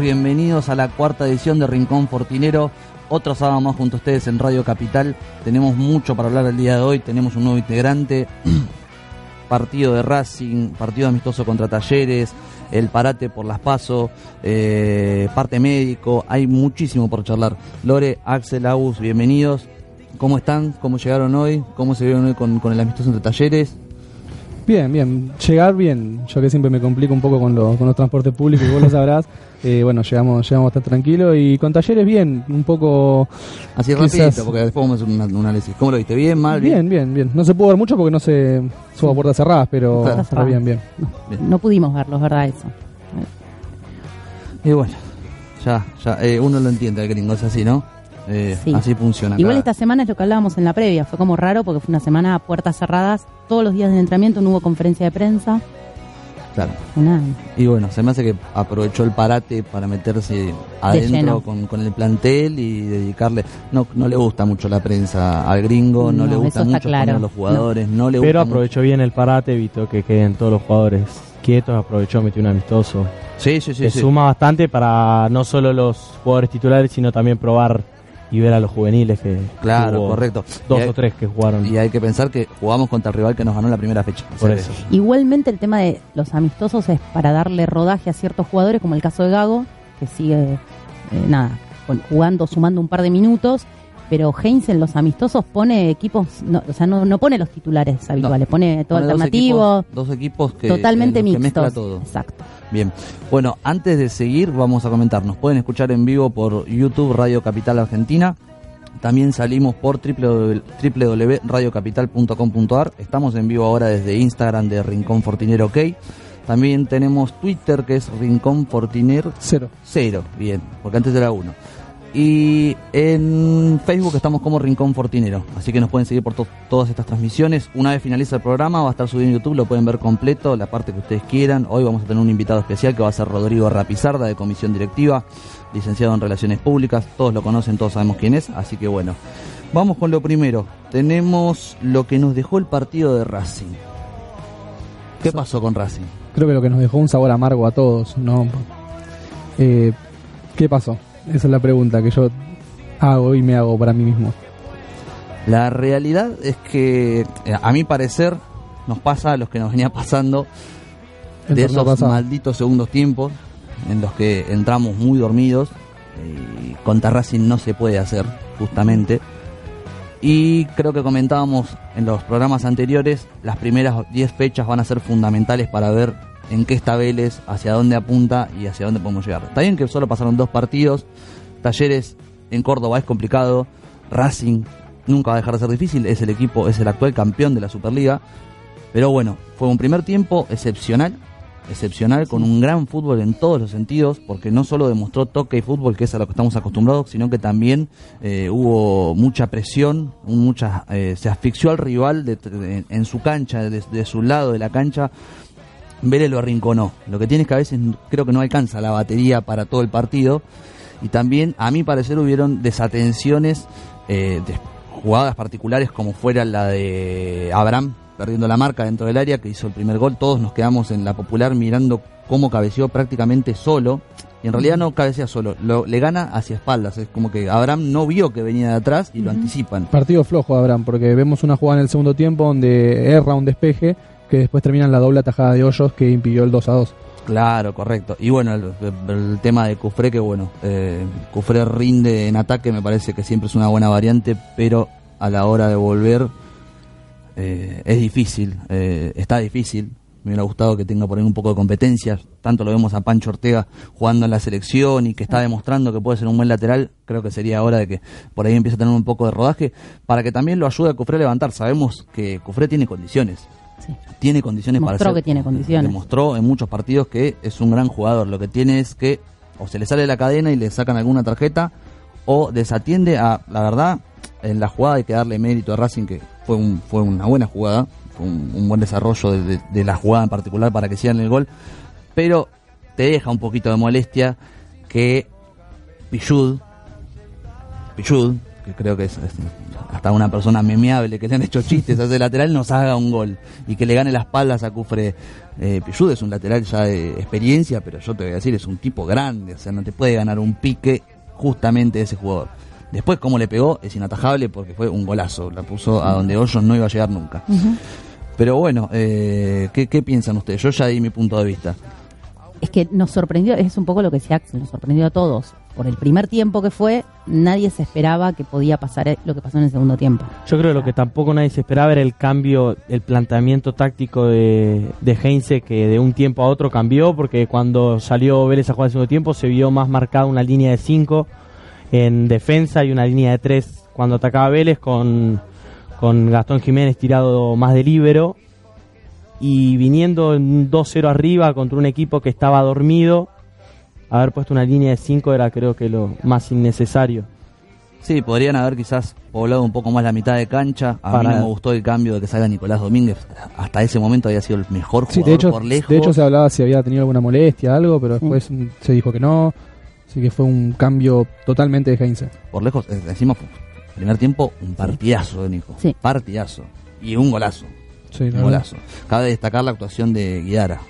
bienvenidos a la cuarta edición de Rincón Fortinero. Otro sábado más junto a ustedes en Radio Capital. Tenemos mucho para hablar el día de hoy, tenemos un nuevo integrante, partido de Racing, partido amistoso contra Talleres, el parate por las pasos, eh, parte médico, hay muchísimo por charlar. Lore, Axel, Agus, bienvenidos. ¿Cómo están? ¿Cómo llegaron hoy? ¿Cómo se vieron hoy con, con el amistoso entre Talleres? Bien, bien. Llegar bien. Yo que siempre me complico un poco con, los, con los transportes públicos, y vos lo sabrás. Eh, bueno, llegamos, llegamos bastante tranquilo y con talleres bien, un poco... Así rapidito, porque después vamos a hacer un, análisis. ¿Cómo lo viste? ¿Bien, mal? Bien, bien, bien. No se pudo ver mucho porque no se subo a puertas cerradas, pero, bien, bien. No, pudimos verlos, ¿verdad? Eso. Y bueno, ya, ya, eh, uno lo entiende el gringo, es así, ¿no? Eh, así funciona. Igual esta semana es lo que hablábamos en la previa, fue como raro porque fue una semana a puertas cerradas, todos los días de entrenamiento no hubo conferencia de prensa. Claro. Y bueno, se me hace que aprovechó el parate para meterse adentro con, con, el plantel y dedicarle. No no le gusta mucho la prensa al gringo, no, le gusta mucho a los jugadores, no, le Pero aprovechó bien el parate, evitó que queden todos los jugadores quietos, aprovechó, metió un amistoso. Sí, sí, sí. Que suma bastante para no solo los jugadores titulares, sino también probar y ver a los juveniles que claro correcto. dos o tres que jugaron. y hay que pensar que jugamos contra el rival que nos ganó la primera fecha. Por eso. Igualmente el tema de los amistosos es para darle rodaje a ciertos jugadores como el caso de Gago que sigue eh, nada jugando sumando un par de minutos pero Heinz en los amistosos pone equipos, o sea, no, no pone los titulares habituales, pone todo alternativo. Dos equipos, que, totalmente mixtos. todo. Exacto. Bien, bueno, antes de seguir vamos a comentar, nos pueden escuchar en vivo por YouTube Radio Capital Argentina, también salimos por www.radiocapital.com.ar, estamos en vivo ahora desde Instagram de Rincón Fortinero OK. También tenemos Twitter que es Rincón Fortiner cero. Cero, bien, porque antes era uno. Y en Facebook estamos como Rincón Fortinero, así que nos pueden seguir por todas estas transmisiones. Una vez finaliza el programa, va a estar subido en YouTube, lo pueden ver completo, la parte que ustedes quieran. Hoy vamos a tener un invitado especial que va a ser Rodrigo Rapizarda de Comisión Directiva, licenciado en Relaciones Públicas. Todos lo conocen, todos sabemos quién es, así que bueno. Vamos con lo primero. Tenemos lo que nos dejó el partido de Racing. ¿Qué pasó con Racing? Creo que lo que nos dejó un sabor amargo a todos, ¿no? Eh, ¿Qué pasó? Esa es la pregunta que yo hago y me hago para mí mismo. La realidad es que, eh, a mi parecer, nos pasa a los que nos venía pasando de esos malditos segundos tiempos en los que entramos muy dormidos y contra Racing no se puede hacer, justamente. Y creo que comentábamos en los programas anteriores, las primeras 10 fechas van a ser fundamentales para ver en qué está Vélez, hacia dónde apunta y hacia dónde podemos llegar. Está bien que solo pasaron dos partidos, Talleres en Córdoba es complicado, Racing nunca va a dejar de ser difícil, es el equipo, es el actual campeón de la Superliga, pero bueno, fue un primer tiempo excepcional, excepcional, con un gran fútbol en todos los sentidos, porque no solo demostró toque y fútbol, que es a lo que estamos acostumbrados, sino que también eh, hubo mucha presión, eh, se asfixió al rival en su cancha, de, su lado de la cancha, Vélez lo arrinconó. Lo que tiene es que a veces creo que no alcanza la batería para todo el partido. Y también, a mi parecer, hubieron desatenciones eh, de jugadas particulares como fuera la de Abraham perdiendo la marca dentro del área que hizo el primer gol. Todos nos quedamos en la popular mirando cómo cabeció prácticamente solo. Y en realidad no cabecea solo, lo, le gana hacia espaldas. Es como que Abraham no vio que venía de atrás y lo anticipan. Partido flojo Abraham, porque vemos una jugada en el segundo tiempo donde erra un despeje que después terminan la doble atajada de Hoyos que impidió el 2 a 2. Claro, correcto. Y bueno, el, tema de Cufré, que bueno, eh, Cufré rinde en ataque, me parece que siempre es una buena variante, pero a la hora de volver eh, es difícil, eh, está difícil. Me hubiera gustado que tenga por ahí un poco de competencia. Tanto lo vemos a Pancho Ortega jugando en la selección y que está demostrando que puede ser un buen lateral. Creo que sería hora de que por ahí empiece a tener un poco de rodaje para que también lo ayude a Cufré a levantar. Sabemos que Cufré tiene condiciones tiene condiciones para ser. que tiene condiciones. Demostró en muchos partidos que es un gran jugador. Lo que tiene es que o se le sale la cadena y le sacan alguna tarjeta o desatiende a, la verdad, en la jugada hay que darle mérito a Racing que fue, un, fue una buena jugada, fue un, buen desarrollo de, la jugada en particular para que sigan el gol, pero te deja un poquito de molestia que Pichud, Pichud, que creo que es, hasta hasta una persona memeable que le han hecho chistes a ese lateral nos haga un gol y que le gane las espaldas a Cufre eh, es un lateral ya de experiencia, pero yo te voy a decir, es un tipo grande, o sea, no te puede ganar un pique justamente ese jugador. Después, cómo le pegó, es inatajable porque fue un golazo, la puso a donde Hoyos no iba a llegar nunca. Pero bueno, eh, ¿qué, ¿qué piensan ustedes? Yo ya di mi punto de vista es que nos sorprendió, es un poco lo que decía Axel, nos sorprendió a todos. Por el primer tiempo que fue, nadie se esperaba que podía pasar lo que pasó en el segundo tiempo. Yo creo que lo que tampoco nadie se esperaba era el cambio, el planteamiento táctico de, de Heinze, que de un tiempo a otro cambió, porque cuando salió Vélez a jugar el segundo tiempo se vio más marcada una línea de 5 en defensa y una línea de 3 cuando atacaba Vélez con, con Gastón Jiménez tirado más de líbero y viniendo en 2-0 arriba contra un equipo que estaba dormido, haber puesto una línea de 5 era creo que lo más innecesario. Sí, podrían haber quizás poblado un poco más la mitad de cancha. A mí no me gustó el cambio de que salga Nicolás Domínguez. Hasta ese momento había sido el mejor jugador de hecho, por lejos. De hecho se hablaba si había tenido alguna molestia, algo, pero después se dijo que no. Así que fue un cambio totalmente de Heinze. Por lejos, eh, decimos, primer tiempo, un partidazo de Nico. Sí. Partidazo. Y un golazo. Sí, golazo. Cabe destacar la actuación de Guiara.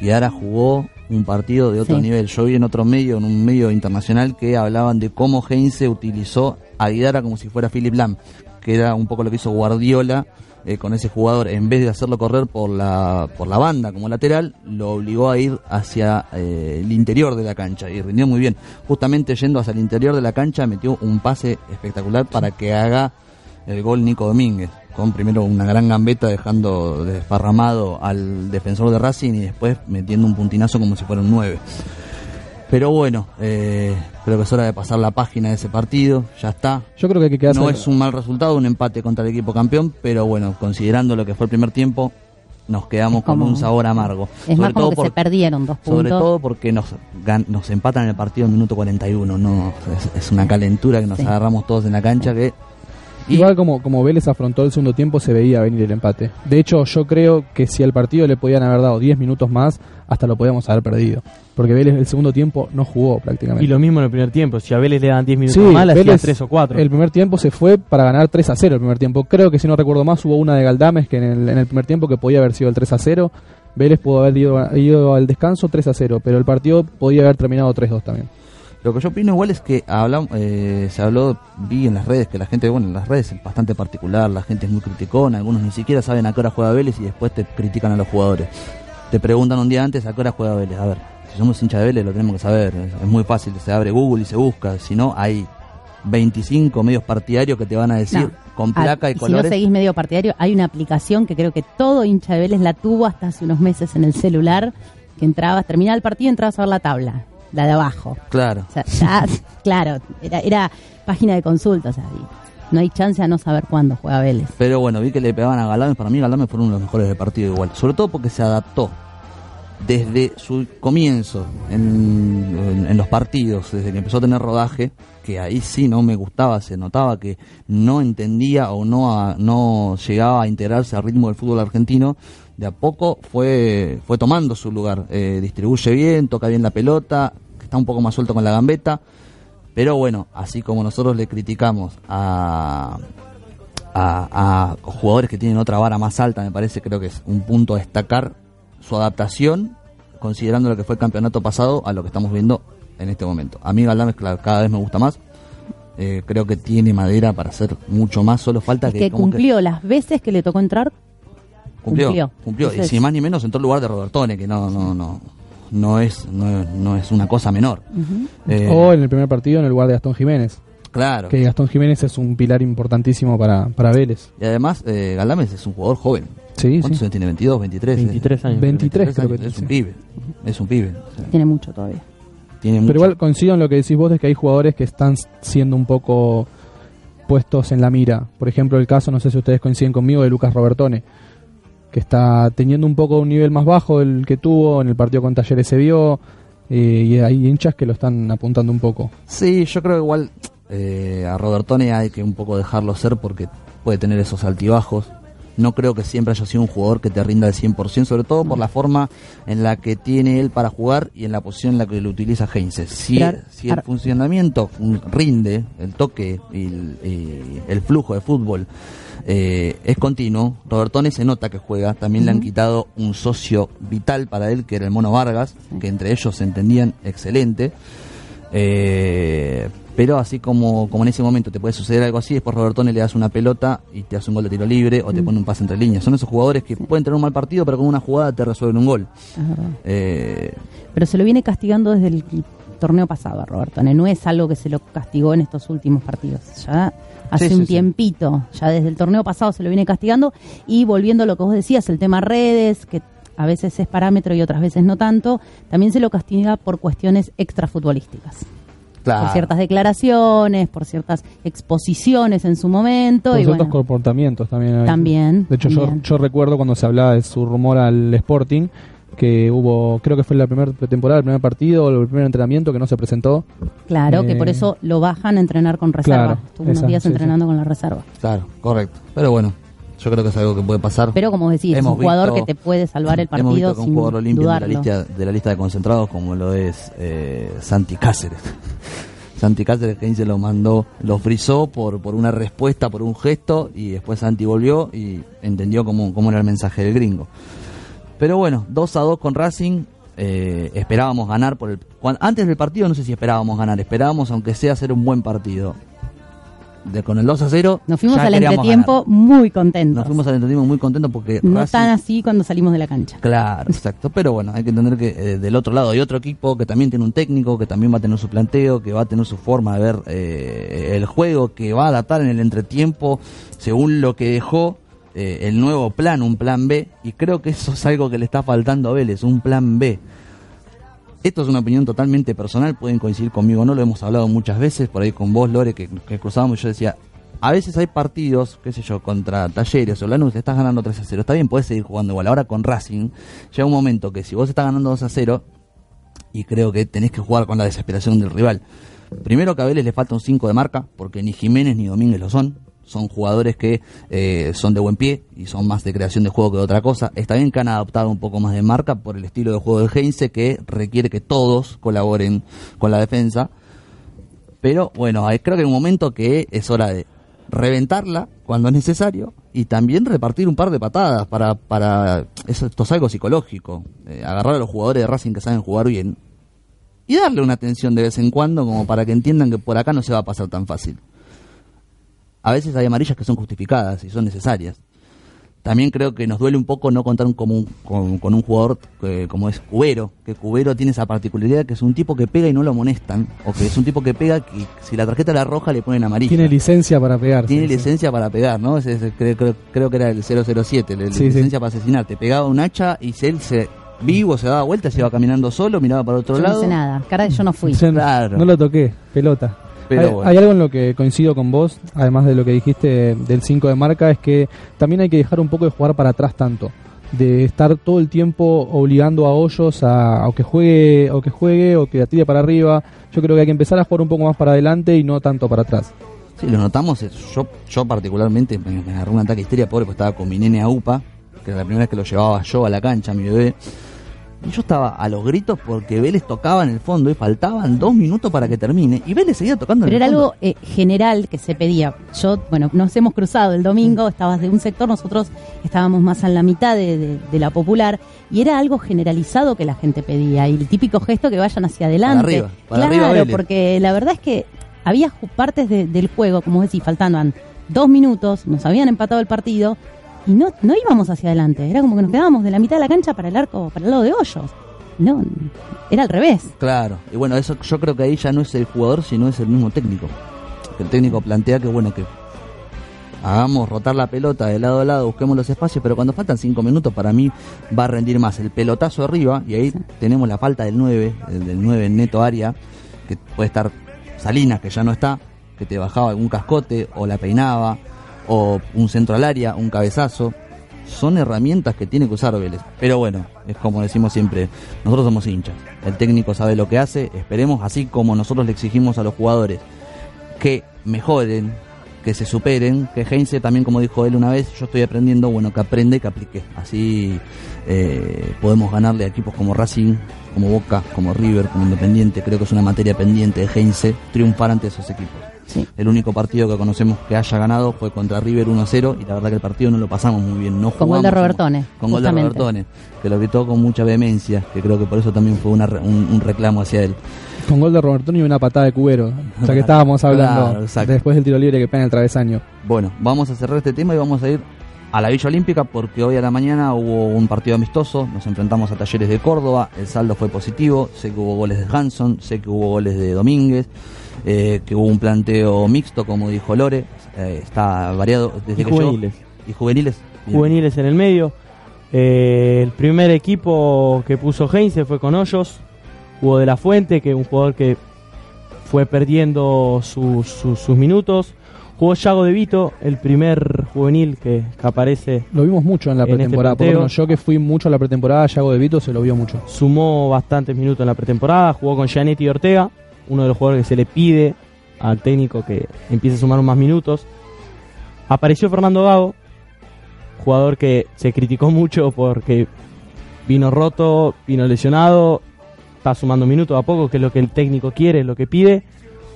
Guiara jugó un partido de otro nivel. Yo vi en otro medio, en un medio internacional, que hablaban de cómo Heinze utilizó a Guiara como si fuera Philip Lam, que era un poco lo que hizo Guardiola eh, con ese jugador. En vez de hacerlo correr por la, por la banda como lateral, lo obligó a ir hacia eh, el interior de la cancha y rindió muy bien. Justamente yendo hacia el interior de la cancha, metió un pase espectacular para que haga el gol Nico Domínguez con primero una gran gambeta dejando desparramado al defensor de Racing y después metiendo un puntinazo como si fuera un 9. Pero bueno, eh, creo que es hora de pasar la página de ese partido, ya está. Yo creo que hay que quedarse... No es un mal resultado, un empate contra el equipo campeón, pero bueno, considerando lo que fue el primer tiempo, nos quedamos con un sabor amargo. Es más como que se perdieron dos puntos. Sobre todo porque nos, nos empatan en el partido en minuto 41, no es, una calentura que nos agarramos todos en la cancha que Igual como, como Vélez afrontó el segundo tiempo, se veía venir el empate. De hecho, yo creo que si al partido le podían haber dado 10 minutos más, hasta lo podíamos haber perdido. Porque Vélez el segundo tiempo no jugó prácticamente. Y lo mismo en el primer tiempo. Si a Vélez le dan 10 minutos más, le hacían 3 o 4. El primer tiempo se fue para ganar 3 a 0 el primer tiempo. Creo que si no recuerdo más, hubo una de Galdames que en el, en el primer tiempo que podía haber sido el 3 a 0. Vélez pudo haber ido, ido al descanso 3 a 0, pero el partido podía haber terminado 3-2 también. Lo que yo opino igual es que hablamos, eh, se habló, vi en las redes que la gente, bueno, en las redes es bastante particular, la gente es muy criticona, algunos ni siquiera saben a qué hora juega Vélez y después te critican a los jugadores. Te preguntan un día antes a qué hora juega Vélez. A ver, si somos hinchas de Vélez lo tenemos que saber, es, muy fácil, se abre Google y se busca, si no hay 25 medios partidarios que te van a decir con placa y, colores. Si no seguís medio partidario, hay una aplicación que creo que todo hincha de Vélez la tuvo hasta hace unos meses en el celular, que entrabas, terminaba el partido y entrabas a ver la tabla la de abajo. Claro. claro, era, era página de consulta, o sea, no hay chance a no saber cuándo juega Vélez. Pero bueno, vi que le pegaban a Galame, para mí Galame fue uno de los mejores del partido igual, sobre todo porque se adaptó desde su comienzo en, en, los partidos, desde que empezó a tener rodaje, que ahí sí no me gustaba, se notaba que no entendía o no, no llegaba a integrarse al ritmo del fútbol argentino, de a poco fue, fue tomando su lugar. Eh, distribuye bien, toca bien la pelota, está un poco más suelto con la gambeta. Pero bueno, así como nosotros le criticamos a, a, jugadores que tienen otra vara más alta, me parece, creo que es un punto a destacar su adaptación, considerando lo que fue el campeonato pasado a lo que estamos viendo en este momento. A mí Galdames cada vez me gusta más. Eh, creo que tiene madera para hacer mucho más, solo falta que, cumplió las veces que le tocó entrar Cumplió, cumplió. y sin más ni menos entró el lugar de Robertone, que no, no, no, no es, no, es una cosa menor. Eh, o en el primer partido en el lugar de Gastón Jiménez. Claro. Que Gastón Jiménez es un pilar importantísimo para, para Vélez. Y además, eh, Galdames es un jugador joven. Sí, ¿Cuántos sí. años tiene? ¿22, 23? 23 años. 23, creo que Es un pibe. Es un pibe. Tiene mucho todavía. Tiene Pero igual coincido en lo que decís vos de que hay jugadores que están siendo un poco puestos en la mira. Por ejemplo, el caso, no sé si ustedes coinciden conmigo, de Lucas Robertone que está teniendo un poco un nivel más bajo del que tuvo, en el partido con Talleres se vio, eh, y hay hinchas que lo están apuntando un poco. Sí, yo creo igual eh, a Robertone hay que un poco dejarlo ser porque puede tener esos altibajos. No creo que siempre haya sido un jugador que te rinda al 100%, sobre todo por la forma en la que tiene él para jugar y en la posición en la que lo utiliza Heinze. Si, si el funcionamiento rinde, el toque y el, flujo de fútbol eh, es continuo, Robertone se nota que juega, también le han quitado un socio vital para él, que era el Mono Vargas, que entre ellos se entendían excelente. Eh, pero así como, como en ese momento te puede suceder algo así, después Robertone le das una pelota y te hace un gol de tiro libre o te mm. pone un pase entre líneas. Son esos jugadores que pueden tener un mal partido, pero con una jugada te resuelven un gol. Eh, pero se lo viene castigando desde el torneo pasado a Robertone. No es algo que se lo castigó en estos últimos partidos. Ya hace un tiempito, ya desde el torneo pasado se lo viene castigando. Y volviendo a lo que vos decías, el tema redes, que a veces es parámetro y otras veces no tanto, también se lo castiga por cuestiones extrafutbolísticas por ciertas declaraciones, por ciertas exposiciones en su momento. Por y ciertos comportamientos también. También. De hecho, Yo, yo recuerdo cuando se hablaba de su rumor al Sporting, que hubo, creo que fue la primera temporada, el primer partido, el primer entrenamiento que no se presentó. Claro, que por eh, eso lo bajan a entrenar con reserva. Estuvo unos días entrenando con la reserva. Claro, correcto. Pero bueno, yo creo que es algo que puede pasar. Pero como decís, es un jugador que te puede salvar el partido. Hemos visto un jugador olímpico de la, lista, de la lista de concentrados, como lo es eh, Santi Cáceres. Santi Cáceres que se lo mandó, lo frizó por, por una respuesta, por un gesto, y después Santi volvió y entendió cómo, cómo era el mensaje del gringo. Pero bueno, 2 a 2 con Racing. Eh, esperábamos ganar por el antes del partido no sé si esperábamos ganar esperábamos aunque sea hacer un buen partido de, con el 2 a 0. Nos fuimos al entretiempo muy contentos. Nos fuimos al entretiempo muy contentos porque. No tan así cuando salimos de la cancha. Claro, exacto. Pero bueno, hay que entender que eh, del otro lado hay otro equipo que también tiene un técnico, que también va a tener su planteo, que va a tener su forma de ver eh, el juego, que va a adaptar en el entretiempo según lo que dejó. Eh, el nuevo plan, un plan B, y creo que eso es algo que le está faltando a Vélez, un plan B esto es una opinión totalmente personal, pueden coincidir conmigo, no lo hemos hablado muchas veces, por ahí con vos, Lore, que, que cruzábamos, yo decía, a veces hay partidos, qué sé yo, contra Talleres o Lanús, estás ganando 3 a 0, está bien, puedes seguir jugando igual. Ahora con Racing, llega un momento que si vos estás ganando 2 a 0, y creo que tenés que jugar con la desesperación del rival. Primero que a Vélez le falta un 5 de marca, porque ni Jiménez ni Domínguez lo son son jugadores que eh, son de buen pie y son más de creación de juego que de otra cosa. Está bien que han adoptado un poco más de marca por el estilo de juego de Heinze que requiere que todos colaboren con la defensa. Pero bueno, creo que hay un momento que es hora de reventarla cuando es necesario y también repartir un par de patadas para, para esto es algo psicológico, eh, agarrar a los jugadores de Racing que saben jugar bien y darle una atención de vez en cuando como para que entiendan que por acá no se va a pasar tan fácil a veces hay amarillas que son justificadas y son necesarias. También creo que nos duele un poco no contar con, un, con, un jugador como es Cubero, que Cubero tiene esa particularidad que es un tipo que pega y no lo amonestan, o que es un tipo que pega y si la tarjeta la roja le ponen amarilla. Tiene licencia para pegar. Tiene licencia para pegar, ¿no? creo, que era el 007, la licencia para asesinar. Te pegaba un hacha y él se vivo, se daba vuelta, se iba caminando solo, miraba para otro lado. No sé nada, cara yo no fui. Claro. No lo toqué, pelota hay, algo en lo que coincido con vos, además de lo que dijiste del 5 de marca, es que también hay que dejar un poco de jugar para atrás tanto. De estar todo el tiempo obligando a Hoyos a, que juegue o que juegue o que tire para arriba. Yo creo que hay que empezar a jugar un poco más para adelante y no tanto para atrás. Sí, lo notamos. Yo, yo particularmente me, me agarré un ataque de histeria pobre porque estaba con mi nene a UPA, que era la primera vez que lo llevaba yo a la cancha, mi bebé. Y yo estaba a los gritos porque Vélez tocaba en el fondo y faltaban dos minutos para que termine. Y Vélez seguía tocando Pero en el era algo eh, general que se pedía. Yo, bueno, nos hemos cruzado el domingo, estabas de un sector, nosotros estábamos más en la mitad de, la popular. Y era algo generalizado que la gente pedía. Y el típico gesto que vayan hacia adelante. Para arriba, claro, porque la verdad es que había partes del juego, como decís, faltaban dos minutos, nos habían empatado el partido y no, no íbamos hacia adelante, era como que nos quedábamos de la mitad de la cancha para el arco, para el lado de hoyos. No, era al revés. Claro, y bueno, eso yo creo que ahí ya no es el jugador, sino es el mismo técnico. El técnico plantea que bueno, que hagamos rotar la pelota de lado a lado, busquemos los espacios, pero cuando faltan cinco minutos para mí va a rendir más el pelotazo arriba y ahí tenemos la falta del 9, del 9 neto área, que puede estar Salinas, que ya no está, que te bajaba algún cascote o la peinaba o un centro al área, un cabezazo. Son herramientas que tiene que usar Vélez. Pero bueno, es como decimos siempre, nosotros somos hinchas. El técnico sabe lo que hace, esperemos, así como nosotros le exigimos a los jugadores que mejoren, que se superen, que Heinze también, como dijo él una vez, yo estoy aprendiendo, bueno, que aprende y que aplique. Así eh, podemos ganarle a equipos como Racing, como Boca, como River, como Independiente. Creo que es una materia pendiente de Heinze triunfar ante esos equipos. El único partido que conocemos que haya ganado fue contra River 1-0 y la verdad que el partido no lo pasamos muy bien. No con gol de Robertone. Con gol de Robertone, que lo gritó con mucha vehemencia, que creo que por eso también fue un, reclamo hacia él. Con gol de Robertone y una patada de Cubero, o sea que estábamos hablando después del tiro libre que pega en el travesaño. Bueno, vamos a cerrar este tema y vamos a ir a la Villa Olímpica porque hoy a la mañana hubo un partido amistoso, nos enfrentamos a Talleres de Córdoba, el saldo fue positivo, sé que hubo goles de Hanson, sé que hubo goles de Domínguez, eh, que hubo un planteo mixto, como dijo Lore, eh, está variado desde y juveniles. y juveniles. Juveniles en el medio. Eh, el primer equipo que puso Heinze fue con Hoyos, hubo de la Fuente, que es un jugador que fue perdiendo sus minutos. Jugó Yago de Vito, el primer juvenil que, aparece. Lo vimos mucho en la este pretemporada. por yo que fui mucho a la pretemporada, Yago de Vito se lo vio mucho. Sumó bastantes minutos en la pretemporada, jugó con Gianetti Ortega, uno de los jugadores que se le pide al técnico que empiece a sumar más minutos. Apareció Fernando Gago, jugador que se criticó mucho porque vino roto, vino lesionado, está sumando minutos a poco, que es lo que el técnico quiere, es lo que pide.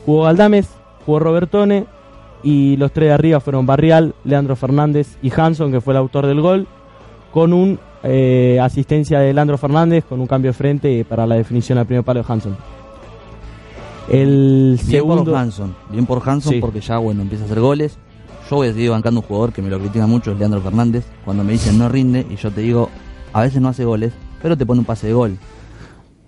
Jugó Galdames, jugó Robertone y los tres de arriba fueron Barrial, Leandro Fernández y Hanson, que fue el autor del gol, con un eh, asistencia de Leandro Fernández, con un cambio de frente para la definición al primer palo de Hanson. El bien por Hanson, bien por Hanson porque ya bueno empieza a hacer goles. Yo voy a seguir bancando un jugador que me lo critica mucho, es Leandro Fernández. Cuando me dicen no rinde y yo te digo, a veces no hace goles, pero te pone un pase de gol.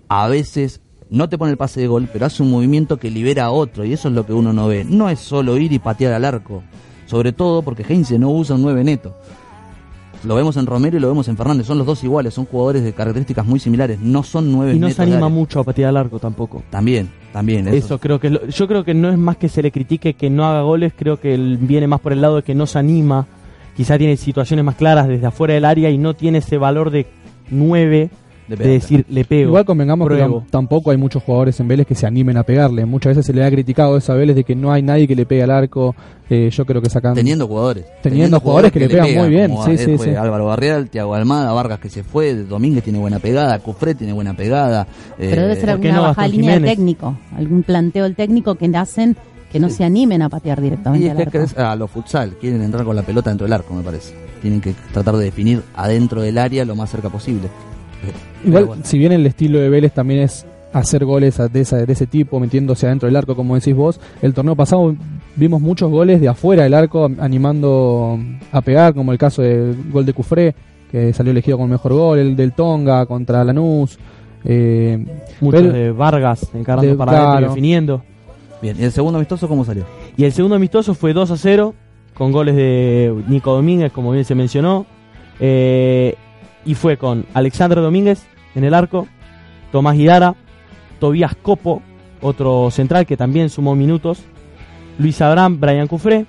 A veces no te pone el pase de gol, pero hace un movimiento que libera a otro, y eso es lo que uno no ve. No es solo ir y patear al arco, sobre todo porque Heinze no usa un 9 neto. Lo vemos en Romero y lo vemos en Fernández, son los dos iguales, son jugadores de características muy similares, no son 9 Y no se anima mucho a patear al arco tampoco. También, también. Eso, creo que yo creo que no es más que se le critique que no haga goles, creo que viene más por el lado de que no se anima, quizá tiene situaciones más claras desde afuera del área y no tiene ese valor de 9 de, decir le pego. Igual convengamos que tampoco hay muchos jugadores en Vélez que se animen a pegarle. Muchas veces se le ha criticado eso a Vélez de que no hay nadie que le pegue al arco. Eh, yo creo que sacan. Teniendo jugadores. Teniendo, jugadores, que, le pegan muy bien. Sí, sí, sí. Álvaro Barrial, Tiago Almada, Vargas que se fue, Domínguez tiene buena pegada, Cufré tiene buena pegada. Pero debe eh, ser alguna baja línea del técnico, algún planteo del técnico que hacen que no se animen a patear directamente. Y es que a los futsal, quieren entrar con la pelota dentro del arco, me parece. Tienen que tratar de definir adentro del área lo más cerca posible. Igual, si bien el estilo de Vélez también es hacer goles de, de ese tipo, metiéndose adentro del arco, como decís vos, el torneo pasado vimos muchos goles de afuera del arco animando a pegar, como el caso del gol de Cufré, que salió elegido con el mejor gol, el del Tonga contra Lanús. Eh, Muchos de Vargas encarando para definiendo. Bien, ¿y el segundo amistoso cómo salió? Y el segundo amistoso fue 2 a 0, con goles de Nico Domínguez, como bien se mencionó. Eh, y fue con Alexandro Domínguez en el arco, Tomás Hidara, Tobías Copo, otro central que también sumó minutos, Luis Abraham, Brian Cufré,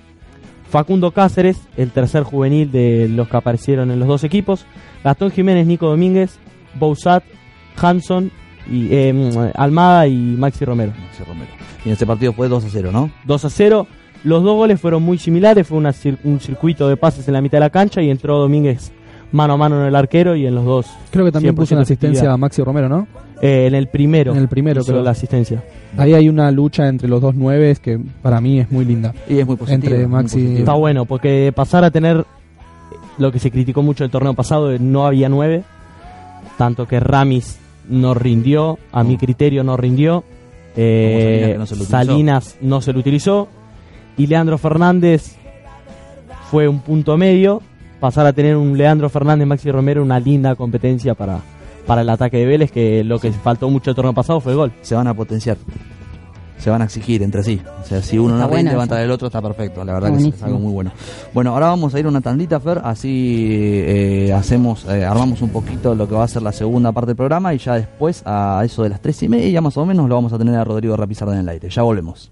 Facundo Cáceres, el tercer juvenil de los que aparecieron en los dos equipos, Gastón Jiménez, Nico Domínguez, Bousat, Hanson, y, eh, Almada y Maxi Romero. Maxi Romero. Y en ese partido fue 2 a 0, ¿no? 2 a 0. Los dos goles fueron muy similares, fue un circuito de pases en la mitad de la cancha y entró Domínguez mano a mano en el arquero y en los dos. Creo que también puso una asistencia a Maxi Romero, ¿no? Eh, en el primero. En el primero, creo. la asistencia. Ahí hay una lucha entre los dos nueves que para mí es muy linda. Y es muy positiva. Entre Maxi. Está bueno, porque pasar a tener lo que se criticó mucho el torneo pasado, no había nueve. Tanto que Ramis no rindió, a mi criterio no rindió. Eh, Salinas no se lo utilizó. Y Leandro Fernández fue un punto medio pasar a tener un Leandro Fernández, Maxi Romero, una linda competencia para, para el ataque de Vélez, que lo que faltó mucho el torneo pasado fue el gol. Se van a potenciar, se van a exigir entre sí. O sea, si uno no rinde, levanta el otro, está perfecto. La verdad que es algo muy bueno. Bueno, ahora vamos a ir a una tandita, Fer, así eh, hacemos, eh, armamos un poquito lo que va a ser la segunda parte del programa y ya después, a eso de las tres y media más o menos, lo vamos a tener a Rodrigo Rapizarda en el aire. Ya volvemos.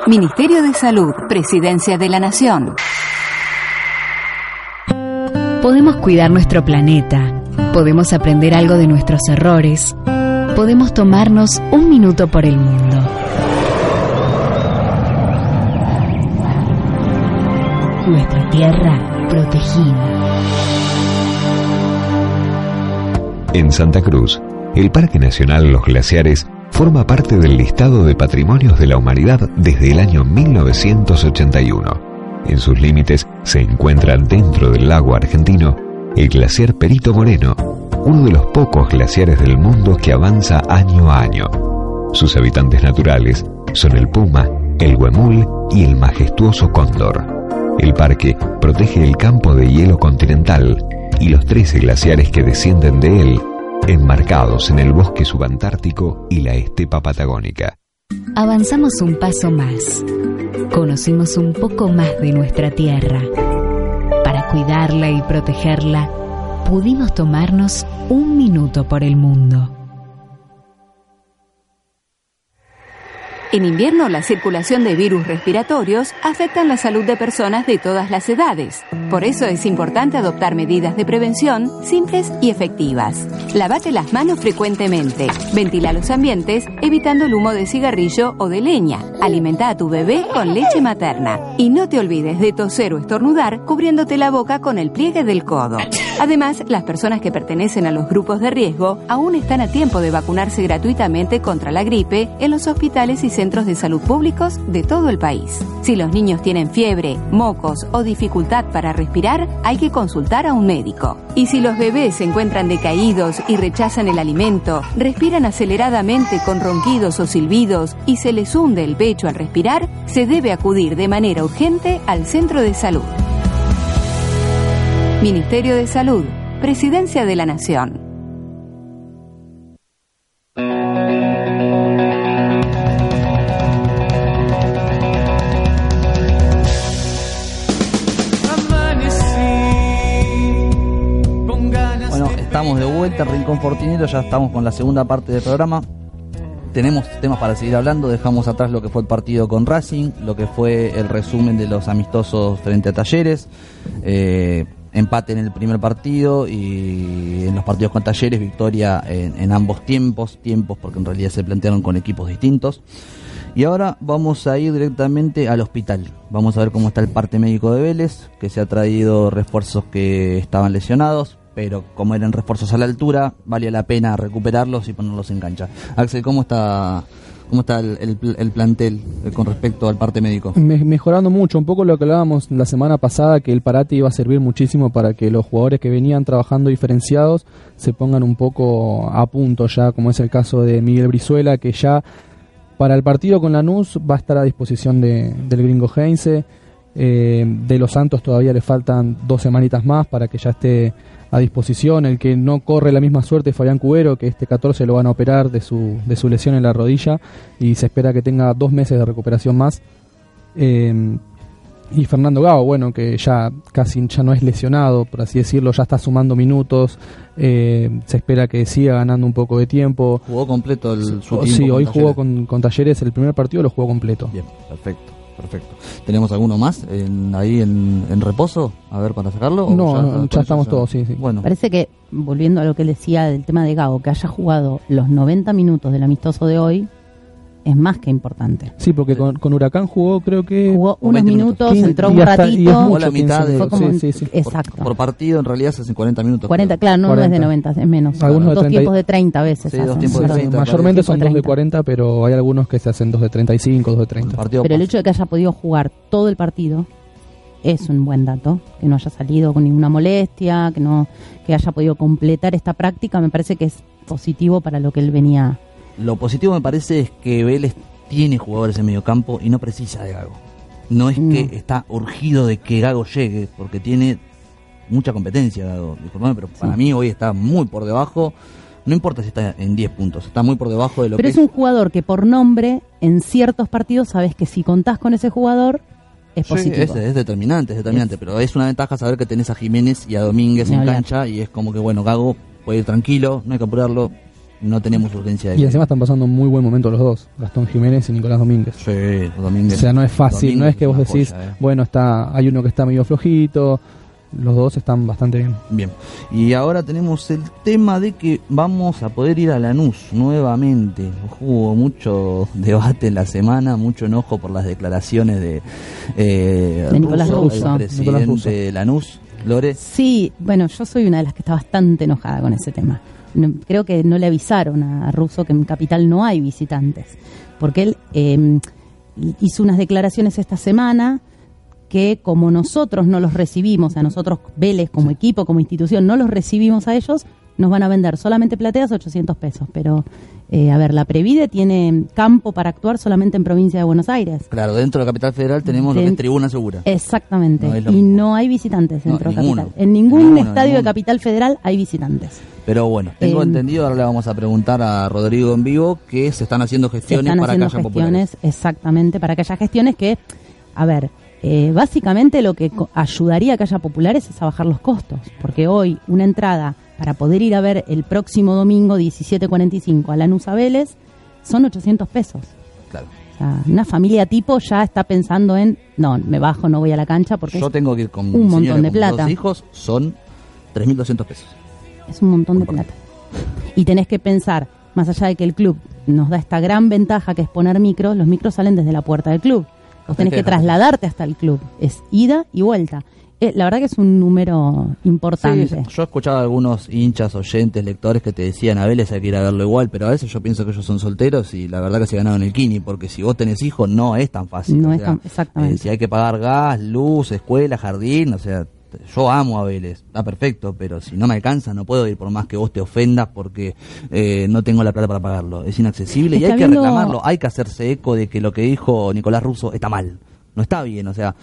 Ministerio de Salud, Presidencia de la Nación. Podemos cuidar nuestro planeta. Podemos aprender algo de nuestros errores. Podemos tomarnos un minuto por el mundo. Nuestra tierra protegida. En Santa Cruz, el Parque Nacional Los Glaciares forma parte del listado de patrimonios de la humanidad desde el año 1981. En sus límites se encuentra dentro del lago argentino el glaciar Perito Moreno, uno de los pocos glaciares del mundo que avanza año a año. Sus habitantes naturales son el puma, el huemul y el majestuoso cóndor. El parque protege el campo de hielo continental y los 13 glaciares que descienden de él, enmarcados en el bosque subantártico y la estepa patagónica. Avanzamos un paso más. Conocimos un poco más de nuestra tierra. Para cuidarla y protegerla, pudimos tomarnos un minuto por el mundo. En invierno, la circulación de virus respiratorios afecta la salud de personas de todas las edades. Por eso es importante adoptar medidas de prevención simples y efectivas. Lavate las manos frecuentemente. Ventila los ambientes evitando el humo de cigarrillo o de leña. Alimenta a tu bebé con leche materna. Y no te olvides de toser o estornudar cubriéndote la boca con el pliegue del codo. Además, las personas que pertenecen a los grupos de riesgo aún están a tiempo de vacunarse gratuitamente contra la gripe en los hospitales y centros de salud públicos de todo el país. Si los niños tienen fiebre, mocos o dificultad para respirar, hay que consultar a un médico. Y si los bebés se encuentran decaídos y rechazan el alimento, respiran aceleradamente con ronquidos o silbidos y se les hunde el pecho al respirar, se debe acudir de manera urgente al centro de salud. Ministerio de Salud, Presidencia de la Nación. Bueno, estamos de vuelta, Rincón Fortinero, ya estamos con la segunda parte del programa. Tenemos temas para seguir hablando, dejamos atrás lo que fue el partido con Racing, lo que fue el resumen de los amistosos frente a Talleres, eh, empate en el primer partido y en los partidos con Talleres victoria en, ambos tiempos, tiempos porque en realidad se plantearon con equipos distintos. Y ahora vamos a ir directamente al hospital. Vamos a ver cómo está el parte médico de Vélez, que se ha traído refuerzos que estaban lesionados, pero como eran refuerzos a la altura, valía la pena recuperarlos y ponerlos en cancha. Axel, ¿cómo está, cómo está el, el- el plantel eh, con respecto al parte médico? Me- mejorando mucho, un poco lo que hablábamos la semana pasada, que el parate iba a servir muchísimo para que los jugadores que venían trabajando diferenciados se pongan un poco a punto ya, como es el caso de Miguel Brizuela, que ya para el partido con Lanús va a estar a disposición de- del gringo Heinze. Eh, de los Santos todavía le faltan dos semanitas más para que ya esté a disposición. El que no corre la misma suerte es Fabián Cubero, que este 14 lo van a operar de su, de su lesión en la rodilla y se espera que tenga dos meses de recuperación más. Eh, y Fernando Gago, bueno, que ya casi ya no es lesionado, por así decirlo, ya está sumando minutos, eh, se espera que siga ganando un poco de tiempo. ¿Jugó completo el, su tiempo sí, hoy jugó con, con Talleres, el primer partido lo jugó completo. Bien, perfecto, perfecto. ¿Tenemos alguno más en- ahí en, en reposo? A ver, para sacarlo. ¿O No, no, con ya estamos todos, sí, sí. Bueno, Parece que, volviendo a lo que él decía del tema de Gago, que haya jugado los 90 minutos del amistoso de hoy, es más que importante. Sí, porque con, con Huracán jugó creo que... Jugó unos 20 minutos, minutos. entró Y un hasta- y es ratito. Jugó mucho, la mitad 15 de- Fue como sí, un- sí, sí. por, Exacto. por partido en realidad se hacen 40 minutos. 40, creo. claro, no, no es 40. de 90, es menos. Algunos de dos 30 y- tiempos de 30 a veces. Sí, dos hacen, tiempos de perdón. 30. Mayormente son Tiempo dos de 30. 40, pero hay algunos que se hacen dos de 35, dos de El 30. partido Pero el hecho de que haya podido jugar todo el partido es un buen dato, que no haya salido con ninguna molestia, que no que haya podido completar esta práctica, me parece que es positivo para lo que él venía. Lo positivo me parece es que Vélez tiene jugadores en medio campo y no precisa de Gago. No es que No. está urgido de que Gago llegue, porque tiene mucha competencia Gago. Disculpame, pero para Sí. mí hoy está muy por debajo no importa si está en 10 puntos, está muy por debajo de lo Pero que es un jugador que por nombre, en ciertos partidos, sabes que si contás con ese jugador, es Sí, positivo. es, es determinante, es determinante, pero es una ventaja saber que tenés a Jiménez y a Domínguez en hablar. cancha y es como que, bueno, Gago puede ir tranquilo, no hay que apurarlo, no tenemos urgencia de Y encima están pasando un muy buen momento los dos, Gastón Jiménez y Nicolás Domínguez. Sí, Domínguez. O sea, no es fácil, no es que vos decís, joya, eh. bueno, está hay uno que está medio flojito, los dos están bastante bien. Bien, y ahora tenemos el tema de que vamos a poder ir a Lanús nuevamente. Hubo mucho debate en la semana, mucho enojo por las declaraciones de, eh, De Nicolás Russo, Russo. el Nicolás presidente Russo. de Lanús. Lore, Sí, bueno, yo soy una de las que está bastante enojada con ese tema. No- creo que no le avisaron a Russo que en Capital no hay visitantes, porque él eh, hizo unas declaraciones esta semana que como nosotros no los recibimos, a nosotros Vélez como equipo, como institución, no los recibimos a ellos, nos van a vender solamente plateas a 800 pesos. Pero, eh, a ver, la Previde tiene campo para actuar solamente en provincia de Buenos Aires. claro, dentro de la capital federal tenemos lo que es tribuna segura. Exactamente. No y mismo. no hay visitantes No, dentro de. Capital. En ningún Ninguno, estadio de. Capital Federal hay visitantes. Pero bueno, tengo Eh, entendido, ahora le vamos a preguntar a Rodrigo en vivo que se están haciendo Se gestiones están para haciendo que haya populares. gestiones, exactamente, para que haya gestiones que, a ver, eh, básicamente lo que ayudaría a que haya populares es a bajar los costos. Porque hoy una entrada para poder ir a ver el próximo domingo 17.45 a Lanús a Vélez son 800 pesos. Claro. O sea, una familia tipo ya está pensando en, no, me bajo, no voy a la cancha porque Yo es, tengo que ir con un montón señora, de plata. dos hijos, son 3.200 pesos. es un montón de plata. Y tenés que pensar, más allá de que el club nos da esta gran ventaja que es poner micros, los micros salen desde la puerta del club. Vos tenés que trasladarte hasta el club. Es ida y vuelta. Eh, la verdad que es un número importante. Sí, yo he escuchado a algunos hinchas, oyentes, lectores que te decían a Vélez hay que ir a verlo igual, pero a veces yo pienso que ellos son solteros y la verdad que se ganaron el kini, porque si vos tenés hijos no es tan fácil. No o es sea, tan- exactamente. eh, si hay que pagar gas, luz, escuela, jardín, o sea, yo amo a Vélez, está perfecto, pero si no me alcanza no puedo ir por más que vos te ofendas porque eh, no tengo la plata para pagarlo. Es inaccesible y hay que reclamarlo, hay que hacerse eco de que lo que dijo Nicolás Russo está mal. No está bien, o sea,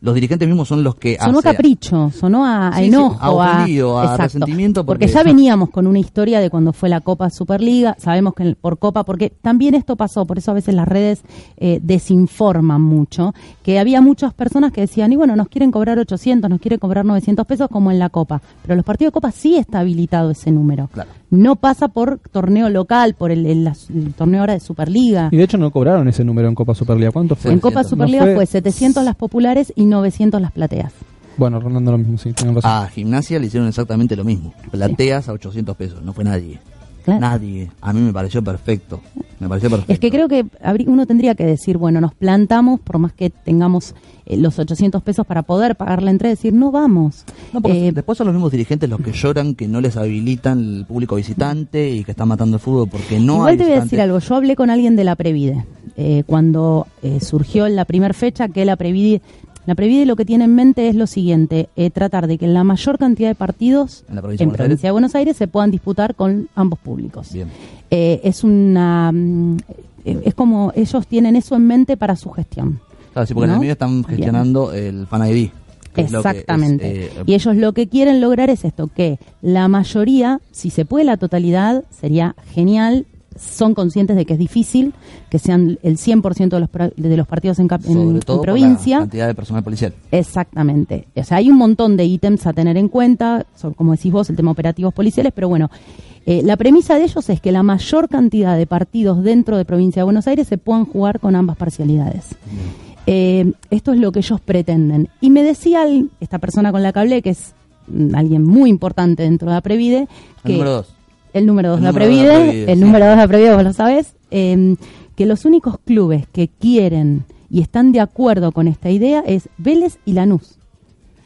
los dirigentes mismos son los que Sonó a hace- capricho, sonó a, a Sí, sí, enojo, a ofendido, a Exacto. resentimiento, porque- Porque ya veníamos con una historia de cuando fue la Copa Superliga, sabemos que por Copa, porque también esto pasó, por eso a veces las redes eh, desinforman mucho, que había muchas personas que decían, y bueno, nos quieren cobrar 800, nos quieren cobrar 900 pesos como en la Copa, pero los partidos de Copa sí está habilitado ese número. Claro. No pasa por torneo local, por el, el- la- el torneo ahora de Superliga. Y de hecho no cobraron ese número en Copa Superliga. ¿Cuánto fue? En Copa 700. Superliga No fue 700 las populares y 900 las plateas. Bueno, rondando lo mismo, sí, tienen razón. A Gimnasia le hicieron exactamente lo mismo. Plateas a 800 pesos, no fue nadie. Claro. Nadie. A mí me pareció perfecto. Me pareció perfecto. Es que creo que uno tendría que decir, bueno, nos plantamos, por más que tengamos eh, los 800 pesos para poder pagar la entrada, decir, no vamos. No, porque Eh, después son los mismos dirigentes los que lloran que no les habilitan el público visitante y que están matando el fútbol porque no Igual hay te voy a decir algo, yo hablé con alguien de la Previde, eh, cuando eh, surgió la primera fecha que la Previde, la Previde lo que tiene en mente es lo siguiente, eh, tratar de que la mayor cantidad de partidos En la provincia de en Buenos provincia de Buenos Aires se puedan disputar con ambos públicos. Bien. Eh, es una... mm, eh, es como ellos tienen eso en mente para su gestión. Claro, sí, porque en ¿no? el medio están Bien. gestionando el Fan ID. es Exactamente. eh, y ellos lo que quieren lograr es esto, que la mayoría, si se puede la totalidad, sería genial. Son conscientes de que es difícil que sean el 100% de los, de los partidos en, cap- en- sobre en todo por provincia. la cantidad de personal policial. Exactamente. O sea, hay un montón de ítems a tener en cuenta, sobre, como decís vos, el tema operativos policiales, pero bueno, eh, la premisa de ellos es que la mayor cantidad de partidos dentro de provincia de Buenos Aires se puedan jugar con ambas parcialidades. Eh, esto es lo que ellos pretenden. Y me decía el- esta persona con la que hablé, que es mm, alguien muy importante dentro de la Previde, que El número dos. El número dos El de la número dos de la Previde, Previde, el número dos de la Previde, vos lo sabés, eh, que los únicos clubes que quieren y están de acuerdo con esta idea es Vélez y Lanús.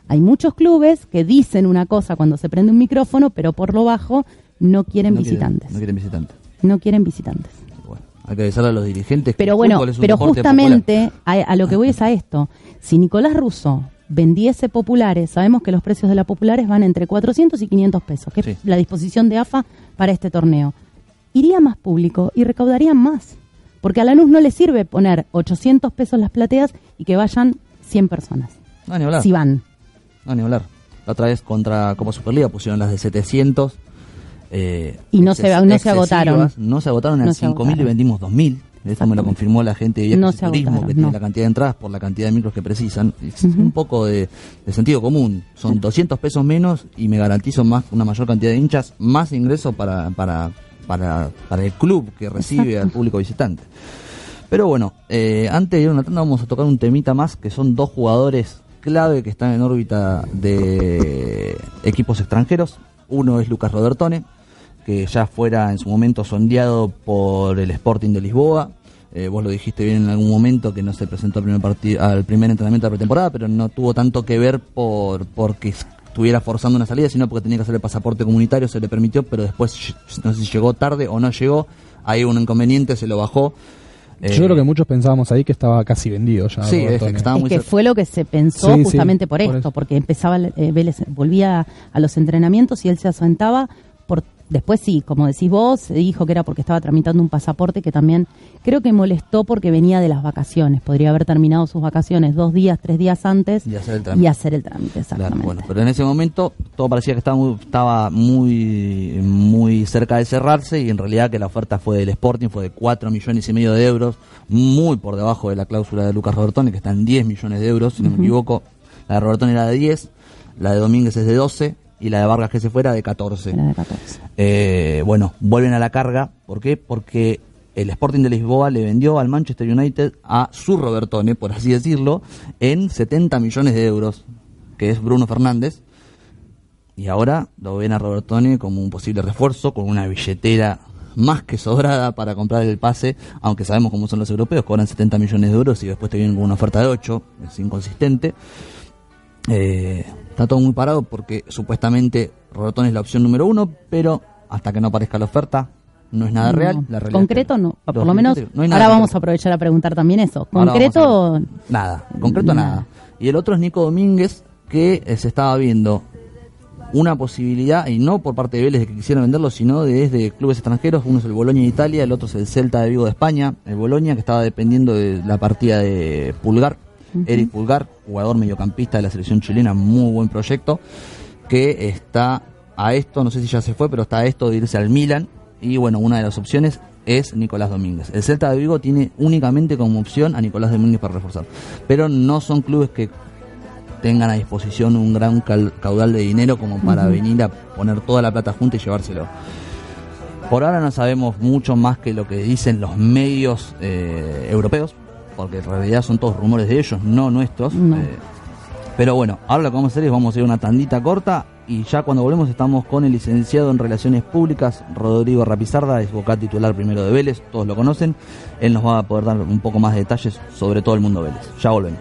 Hay muchos clubes que dicen una cosa cuando se prende un micrófono, pero por lo bajo no quieren No visitantes. no quieren visitantes. no quieren visitantes. Bueno, hay que avisarle a los dirigentes que Pero el bueno, es un pero justamente a, a lo que voy es a esto. Si Nicolás Russo vendiese populares, sabemos que los precios de las populares van entre 400 y 500 pesos, que Sí. es la disposición de AFA para este torneo. Iría más público y recaudarían más. Porque a Lanús no le sirve poner 800 pesos las plateas y que vayan 100 personas. No, ni hablar. Si van. No, ni hablar. La otra vez contra Copa Superliga pusieron las de 700 eh, y no se, no se agotaron. No se agotaron en 5.000 y vendimos 2.000. Eso me lo confirmó la gente de viajes turismo, que tiene la cantidad de entradas por la cantidad de micros que precisan. Es un poco de, sentido común. Son 200 pesos menos y me garantizo más una mayor cantidad de hinchas, más ingresos para, para, para, para el club que recibe al público visitante. Pero bueno, eh, antes de ir a una tanda vamos a tocar un temita más, que son dos jugadores clave que están en órbita de equipos extranjeros. Uno es Lucas Robertone, que ya fuera en su momento sondeado por el Sporting de Lisboa. Eh, vos lo dijiste bien en algún momento que no se presentó al primer, partido, al primer entrenamiento de la pretemporada, pero no tuvo tanto que ver por porque estuviera forzando una salida, sino porque tenía que hacer el pasaporte comunitario, se le permitió, pero después no sé si llegó tarde o no llegó, hay un inconveniente, se lo bajó. Yo creo eh, que muchos pensábamos ahí que estaba casi vendido ya. Sí, es, que, fue lo que se pensó justamente por, esto, porque empezaba eh, Vélez, volvía a los entrenamientos y él se asentaba Después sí, como decís vos, dijo que era porque estaba tramitando un pasaporte que también creo que molestó porque venía de las vacaciones. Podría haber terminado sus vacaciones dos días, tres días antes y hacer el trámite. Y hacer el trámite exactamente. bueno, pero en ese momento todo parecía que estaba muy, estaba muy, muy cerca de cerrarse y en realidad que la oferta fue del Sporting, fue de 4 millones y medio de euros, muy por debajo de la cláusula de Lucas Robertoni, que está en 10 millones de euros, si no me equivoco. La de Robertoni era de 10, la de Domínguez es de 12 y la de Vargas que se fuera de 14. Eh, bueno, vuelven a la carga. ¿Por qué? Porque el Sporting de Lisboa le vendió al Manchester United a su Robertone, por así decirlo, en 70 millones de euros, que es Bruno Fernández. Y ahora lo ven a Robertone como un posible refuerzo, con una billetera más que sobrada para comprar el pase, aunque sabemos cómo son los europeos, cobran 70 millones de euros y después te vienen con una oferta de 8, es inconsistente. Eh, Está todo muy parado porque supuestamente Robertón es la opción número uno, pero hasta que no aparezca la oferta no es nada real. La concreto no, por lo menos ahora vamos a aprovechar a preguntar también eso. Concreto nada, concreto nada. Y el otro es Nico Domínguez que eh, se estaba viendo una posibilidad, y no por parte de Vélez de que quisieran venderlo, sino desde clubes extranjeros. Uno es el Boloña de Italia, el otro es el Celta de Vigo de España. El Boloña que estaba dependiendo de la partida de Pulgar, Eric Pulgar, jugador mediocampista de la selección chilena, muy buen proyecto, que está a esto, no sé si ya se fue, pero está a esto de irse al Milan. Y bueno, una de las opciones es Nicolás Domínguez. El Celta de Vigo tiene únicamente como opción a Nicolás Domínguez para reforzar. Pero no son clubes que tengan a disposición un gran caudal de dinero como para venir a poner toda la plata junta y llevárselo. Por ahora no sabemos mucho más que lo que dicen los medios eh, europeos, porque en realidad son todos rumores de ellos, no nuestros. Eh, pero bueno, ahora lo que vamos a hacer es vamos a ir una tandita corta y ya cuando volvemos estamos con el licenciado en Relaciones Públicas, Rodrigo Rapizarda, es vocal titular primero de Vélez, todos lo conocen. Él nos va a poder dar un poco más de detalles sobre todo el mundo Vélez. Ya volvemos.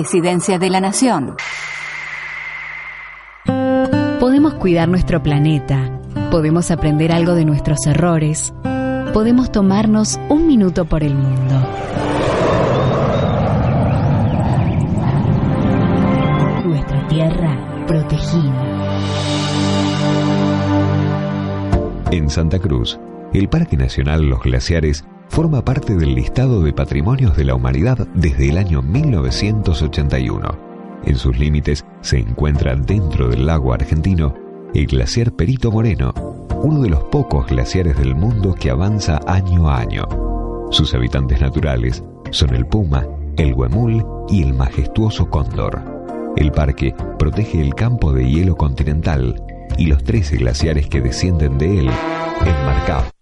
Presidencia de la Nación. Podemos cuidar nuestro planeta, podemos aprender algo de nuestros errores, podemos tomarnos un minuto por el mundo. Nuestra tierra protegida. En Santa Cruz, el Parque Nacional Los Glaciares forma parte del listado de patrimonios de la humanidad desde el año 1981. En sus límites se encuentra dentro del lago argentino el glaciar Perito Moreno, uno de los pocos glaciares del mundo que avanza año a año. Sus habitantes naturales son el puma, el huemul y el majestuoso cóndor. El parque protege el campo de hielo continental y los 13 glaciares que descienden de él, enmarcados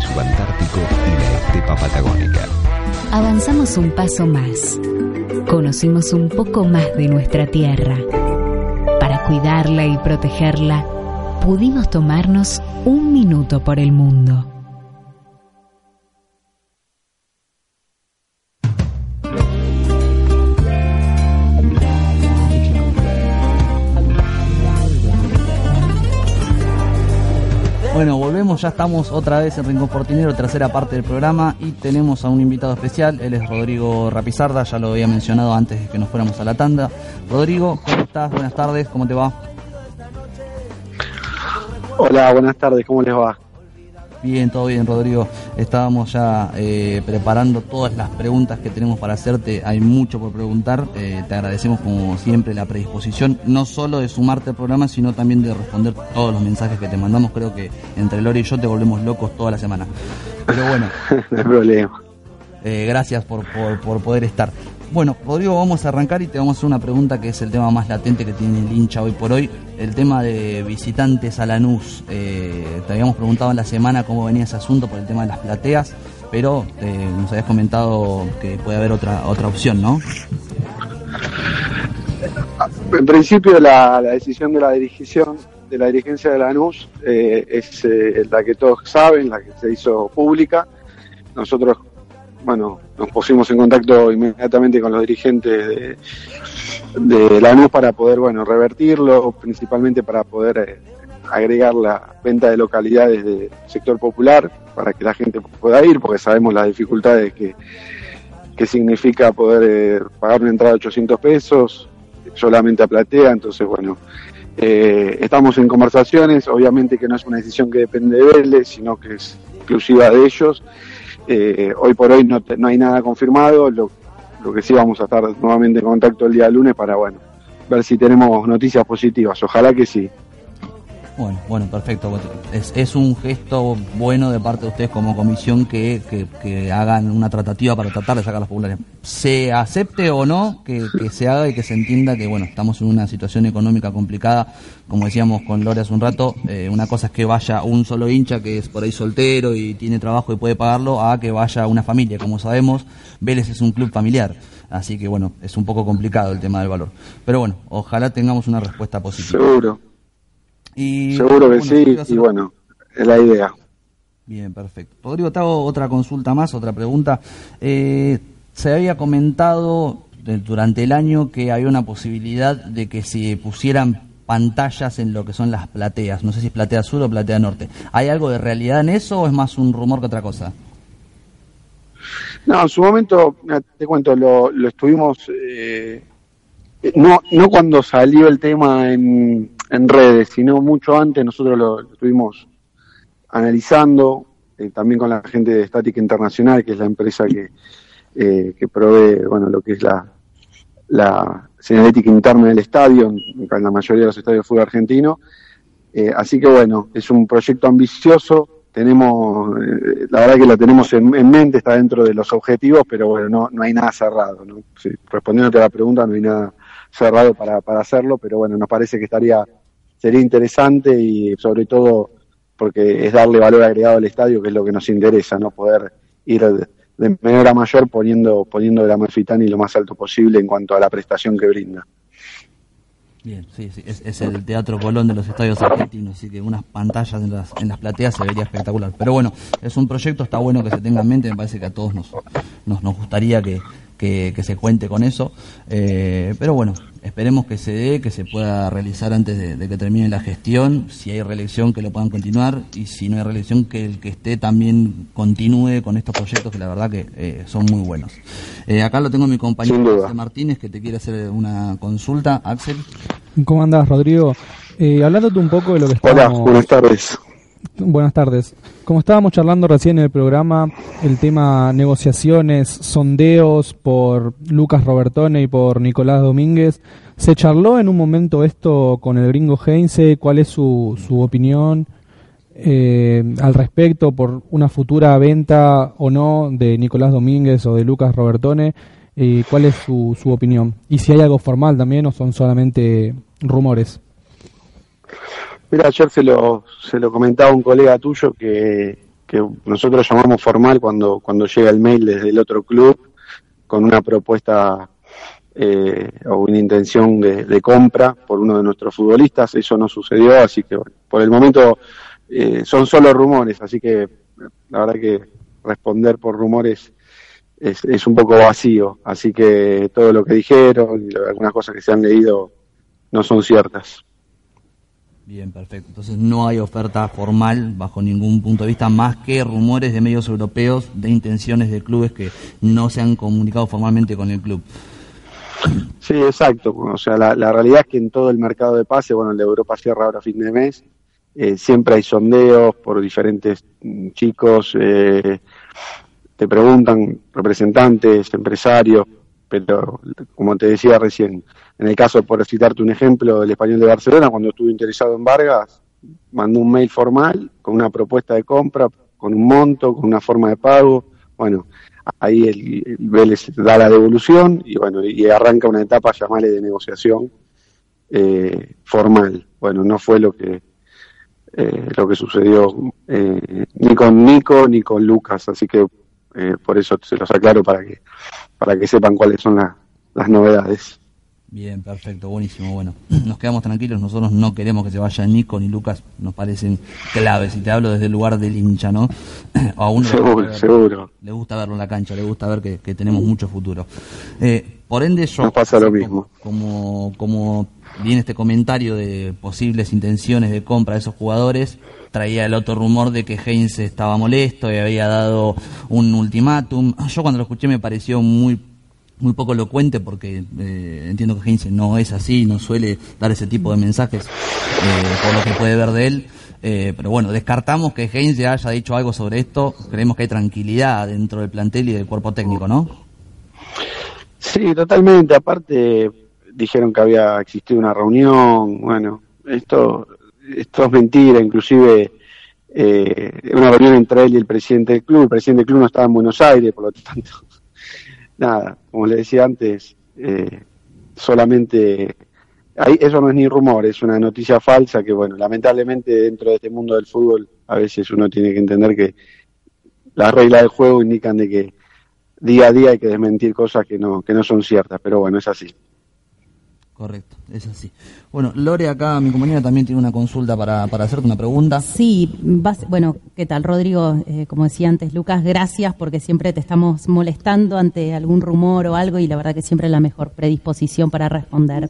subantártico y la estepa patagónica. Avanzamos un paso más. Conocimos un poco más de nuestra tierra. Para cuidarla y protegerla, pudimos tomarnos un minuto por el mundo. Bueno, volvemos, ya estamos otra vez en Rincón Portinero, tercera parte del programa y tenemos a un invitado especial, él es Rodrigo Rapizarda, ya lo había mencionado antes de que nos fuéramos a la tanda. Rodrigo, ¿cómo estás? Buenas tardes, ¿cómo te va? Hola, buenas tardes, ¿cómo les va? Bien, todo bien, Rodrigo. Estábamos ya eh, preparando todas las preguntas que tenemos para hacerte. Hay mucho por preguntar. Eh, te agradecemos, como siempre, la predisposición, no solo de sumarte al programa, sino también de responder todos los mensajes que te mandamos. Creo que entre Lori y yo te volvemos locos toda la semana. Pero bueno. no hay problema. Eh, gracias por, por, por poder estar. Bueno, Rodrigo, vamos a arrancar y te vamos a hacer una pregunta que es el tema más latente que tiene el hincha hoy por hoy, el tema de visitantes a Lanús. Eh, te habíamos preguntado en la semana cómo venía ese asunto por el tema de las plateas, pero eh, nos habías comentado que puede haber otra otra opción, ¿no? En principio la, decisión de la dirigencia de la dirigencia de Lanús eh, es eh, la que todos saben, la que se hizo pública. Nosotros bueno, nos pusimos en contacto inmediatamente con los dirigentes de, de Lanús para poder, bueno, revertirlo, principalmente para poder eh, agregar la venta de localidades del sector popular para que la gente pueda ir, porque sabemos las dificultades que, que significa poder eh, pagar una entrada de 800 pesos solamente a platea, entonces bueno, eh, estamos en conversaciones, obviamente que no es una decisión que depende de Vélez, sino que es exclusiva de ellos, eh, hoy por hoy no, no, hay nada confirmado, lo, lo, que sí vamos a estar nuevamente en contacto el día lunes para, bueno, ver si tenemos noticias positivas. Ojalá que sí. Bueno, bueno, perfecto. Es, es un gesto bueno de parte de ustedes como comisión que, hagan una tratativa para tratar de sacar las populares. Se acepte o no que, se haga y que se entienda que, bueno, estamos en una situación económica complicada, como decíamos con Lore hace un rato, eh, una cosa es que vaya un solo hincha que es por ahí soltero y tiene trabajo y puede pagarlo, a que vaya una familia. Como sabemos, Vélez es un club familiar. Así que, bueno, es un poco complicado el tema del valor. Pero bueno, ojalá tengamos una respuesta positiva. Seguro. Seguro que sí, y bueno, es la idea. Bien, perfecto. Rodrigo, te hago otra consulta más, otra pregunta. Eh, se había comentado durante el año que había una posibilidad de que se pusieran pantallas en lo que son las plateas. No sé si es platea sur o platea norte. ¿Hay algo de realidad en eso o es más un rumor que otra cosa? No, en su momento, te cuento, lo, estuvimos, eh, no, no cuando salió el tema en, en redes, sino mucho antes nosotros lo, estuvimos analizando, eh, también con la gente de Estática Internacional, que es la empresa que, eh, que provee bueno, lo que es la, la señalética interna del estadio, en, la mayoría de los estadios de fútbol argentino. Eh, así que bueno, es un proyecto ambicioso, tenemos, la verdad que lo tenemos en, mente, está dentro de los objetivos, pero bueno, no, no hay nada cerrado. ¿no? Sí, respondiendo a la pregunta, no hay nada cerrado para, para hacerlo, pero bueno, nos parece que estaría sería interesante y sobre todo porque es darle valor agregado al estadio, que es lo que nos interesa, no poder ir de, menor a mayor poniendo, poniendo la Amalfitani lo más alto posible en cuanto a la prestación que brinda. Bien, sí, sí, es, el Teatro Colón de los estadios argentinos, así que unas pantallas en las, en las plateas se vería espectacular. Pero bueno, es un proyecto, está bueno que se tenga en mente, me parece que a todos nos, nos, nos gustaría que, que, se cuente con eso. Eh, pero bueno, esperemos que se dé, que se pueda realizar antes de, que termine la gestión. Si hay reelección, que lo puedan continuar. Y si no hay reelección, que el que esté también continúe con estos proyectos que la verdad que eh, son muy buenos. Eh, acá lo tengo mi compañero Axel Martínez que te quiere hacer una consulta. Axel. ¿Cómo andas, Rodrigo? Eh, hablándote un poco de lo que estamos... Hola, buenas tardes. Buenas tardes. Como estábamos charlando recién en el programa, el tema negociaciones, sondeos por Lucas Robertone y por Nicolás Domínguez, ¿se charló en un momento esto con el gringo Heinze? ¿Cuál es su, su opinión eh, al respecto por una futura venta o no de Nicolás Domínguez o de Lucas Robertone? y ¿Cuál es su, su opinión? Y si hay algo formal también o son solamente rumores. Mira, ayer se lo, se lo comentaba un colega tuyo que, que nosotros llamamos formal cuando, cuando llega el mail desde el otro club con una propuesta eh, o una intención de, compra por uno de nuestros futbolistas. Eso no sucedió, así que por el momento eh, son solo rumores, así que la verdad que responder por rumores es, es un poco vacío. Así que todo lo que dijeron y algunas cosas que se han leído no son ciertas. Bien, perfecto. Entonces no hay oferta formal bajo ningún punto de vista más que rumores de medios europeos de intenciones de clubes que no se han comunicado formalmente con el club. Sí, exacto. O sea, la, realidad es que en todo el mercado de pase, bueno, el de Europa cierra ahora a fin de mes, eh, siempre hay sondeos por diferentes mm, chicos, eh, te preguntan representantes, empresarios, pero como te decía recién, en el caso, por citarte un ejemplo, el español de Barcelona, cuando estuvo interesado en Vargas, mandó un mail formal con una propuesta de compra, con un monto, con una forma de pago. Bueno, ahí el, Vélez da la devolución y bueno, y arranca una etapa, llamada de negociación eh, formal. Bueno, no fue lo que eh, lo que sucedió eh, ni con Nico ni con Lucas, así que por eso se los aclaro para que para que sepan cuáles son las novedades. Bien, perfecto, buenísimo. Bueno, nos quedamos tranquilos. Nosotros no queremos que se vaya Nico ni Lucas. Nos parecen claves. Y te hablo desde el lugar del hincha, ¿no? A uno seguro, le, seguro. le gusta verlo en la cancha, le gusta ver que, tenemos mucho futuro. Eh, por ende, yo. Nos pasa lo mismo. Como, como viene este comentario de posibles intenciones de compra de esos jugadores, traía el otro rumor de que Heinz estaba molesto y había dado un ultimátum. Yo cuando lo escuché me pareció muy muy poco elocuente porque eh, entiendo que Heinz no es así, no suele dar ese tipo de mensajes eh, por lo que puede ver de él. Eh, pero bueno, descartamos que Heinz haya dicho algo sobre esto. Creemos que hay tranquilidad dentro del plantel y del cuerpo técnico, ¿no? Sí, totalmente. Aparte, dijeron que había existido una reunión. Bueno, esto, esto es mentira. Inclusive, una reunión entre él y el presidente del club. El presidente del club no estaba en Buenos Aires, por lo tanto nada, como le decía antes, eh, solamente ahí, eso no es ni rumor, es una noticia falsa que, bueno, lamentablemente dentro de este mundo del fútbol a veces uno tiene que entender que las reglas del juego indican de que día a día hay que desmentir cosas que no, que no son ciertas, pero bueno, es así. Correcto, es así. Bueno, Lore, acá mi compañera también tiene una consulta para, para hacerte una pregunta. Sí, bueno, ¿qué tal, Rodrigo? Eh, como decía antes, Lucas, gracias porque siempre te estamos molestando ante algún rumor o algo y la verdad que siempre la mejor predisposición para responder.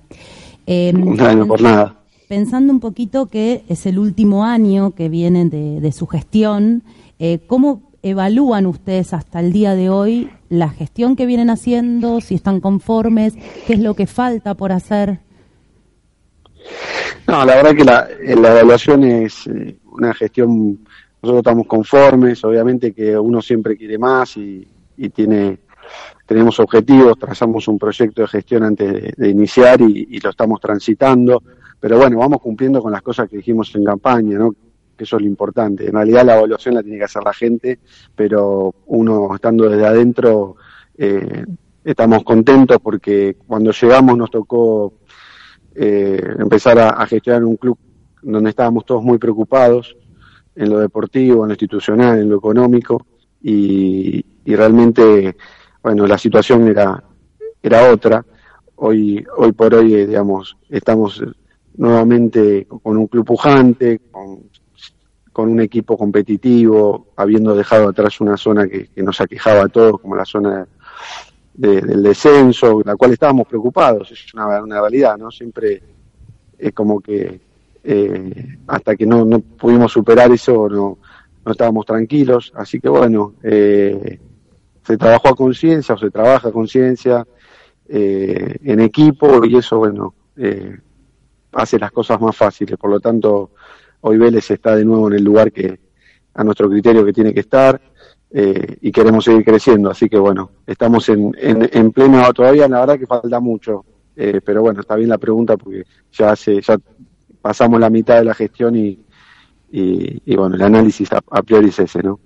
Eh, no, por nada. Pensando un poquito que es el último año que viene de, de su gestión, eh, ¿cómo evalúan ustedes hasta el día de hoy la gestión que vienen haciendo, si están conformes, qué es lo que falta por hacer? No, la verdad que la, evaluación es eh, una gestión, nosotros estamos conformes, obviamente que uno siempre quiere más y, tiene tenemos objetivos, trazamos un proyecto de gestión antes de, iniciar y, y, lo estamos transitando, pero bueno, vamos cumpliendo con las cosas que dijimos en campaña, ¿no? Que eso es lo importante. En realidad la evaluación la tiene que hacer la gente, pero uno estando desde adentro eh, estamos contentos porque cuando llegamos nos tocó eh, empezar a, gestionar un club donde estábamos todos muy preocupados en lo deportivo, en lo institucional, en lo económico y, realmente, bueno, la situación era, era otra. Hoy, hoy por hoy, eh, digamos, estamos nuevamente con un club pujante, con con un equipo competitivo, habiendo dejado atrás una zona que, nos aquejaba a todos, como la zona del descenso, la cual estábamos preocupados, es una, realidad, ¿no? Siempre es como que eh, hasta que no, no pudimos superar eso, no, no estábamos tranquilos, así que bueno, eh, se trabajó a conciencia o se trabaja a conciencia eh, en equipo y eso, bueno, hace las cosas más fáciles, por lo tanto Hoy Vélez está de nuevo en el lugar que a nuestro criterio que tiene que estar eh, y queremos seguir creciendo. Así que bueno, estamos en, en, pleno, todavía la verdad que falta mucho, eh, pero bueno, está bien la pregunta porque ya, hace, ya pasamos la mitad de la gestión y, y, bueno, el análisis a, a priori es ese, ¿no?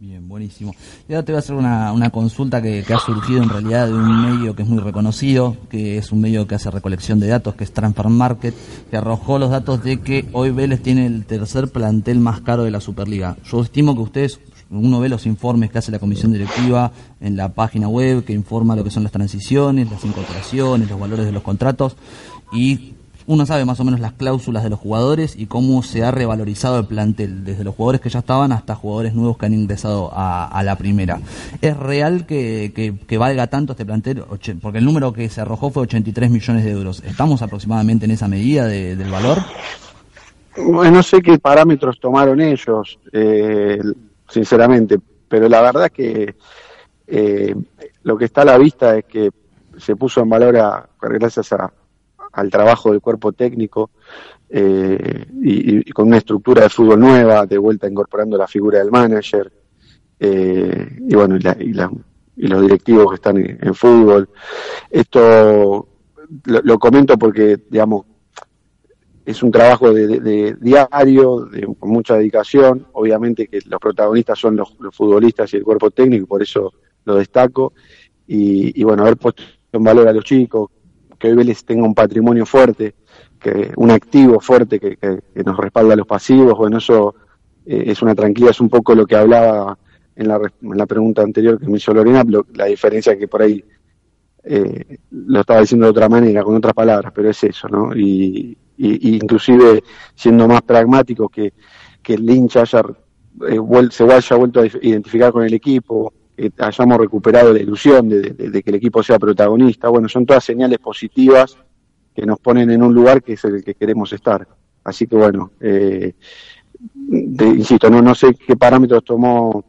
Bien, buenísimo. Y ahora te voy a hacer una, una consulta que, ha surgido en realidad de un medio que es muy reconocido, que es un medio que hace recolección de datos, que es Transfer Market, que arrojó los datos de que hoy Vélez tiene el tercer plantel más caro de la Superliga. Yo estimo que ustedes, uno ve los informes que hace la comisión directiva en la página web, que informa lo que son las transiciones, las incorporaciones, los valores de los contratos, y uno sabe más o menos las cláusulas de los jugadores y cómo se ha revalorizado el plantel, desde los jugadores que ya estaban hasta jugadores nuevos que han ingresado a, la primera. ¿Es real que, valga tanto este plantel? Porque el número que se arrojó fue 83 millones de euros. ¿Estamos aproximadamente en esa medida del valor? Bueno, no sé qué parámetros tomaron ellos, eh, sinceramente, pero la verdad es que eh, lo que está a la vista es que se puso en valor a, gracias al trabajo del cuerpo técnico eh, y, con una estructura de fútbol nueva, de vuelta incorporando la figura del manager y bueno, y, los directivos que están en, fútbol. Esto lo comento porque, digamos, es un trabajo de, diario, de, con mucha dedicación. Obviamente que los protagonistas son los, futbolistas y el cuerpo técnico, y por eso lo destaco. Y, bueno, haber puesto en valor a los chicos, que hoy Vélez tenga un patrimonio fuerte, que un activo fuerte que, nos respalda los pasivos, bueno, eso eh, es una tranquilidad, es un poco lo que hablaba en la, en la pregunta anterior que me hizo Lorena, la diferencia que por ahí eh, lo estaba diciendo de otra manera, con otras palabras, pero es eso, ¿no? Y, y, inclusive siendo más pragmático que, que el hincha haya, eh, se haya vuelto a identificar con el equipo, que hayamos recuperado la ilusión de, que el equipo sea protagonista. Bueno, son todas señales positivas que nos ponen en un lugar que es el que queremos estar. Así que bueno, eh, insisto, no, no sé qué parámetros tomó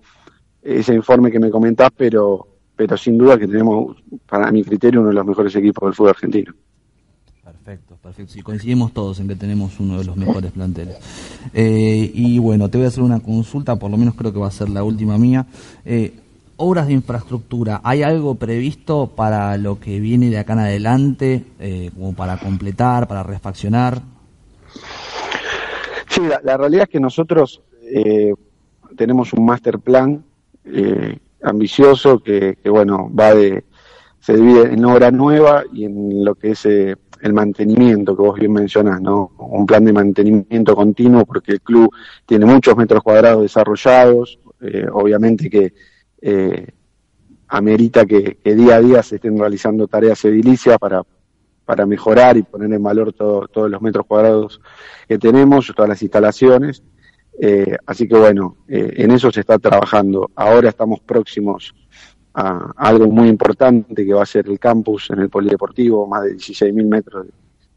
ese informe que me comentás, pero, pero sin duda que tenemos, para mi criterio, uno de los mejores equipos del fútbol argentino. Perfecto, perfecto. Sí, coincidimos todos en que tenemos uno de los mejores planteles. Eh, y bueno, te voy a hacer una consulta, por lo menos creo que va a ser la última mía. Eh, obras de infraestructura, ¿hay algo previsto para lo que viene de acá en adelante, eh, como para completar, para refaccionar? Sí, la, realidad es que nosotros tenemos un master plan ambicioso que, que, bueno, va de se divide en obra nueva y en lo que es el mantenimiento que vos bien mencionás, ¿no? Un plan de mantenimiento continuo porque el club tiene muchos metros cuadrados desarrollados, eh, obviamente que eh, amerita que, día a día se estén realizando tareas edilicias para, para mejorar y poner en valor todos los metros cuadrados que tenemos, todas las instalaciones. Eh, así que bueno, en eso se está trabajando. Ahora estamos próximos a, algo muy importante que va a ser el campus en el polideportivo, más de 16.000 metros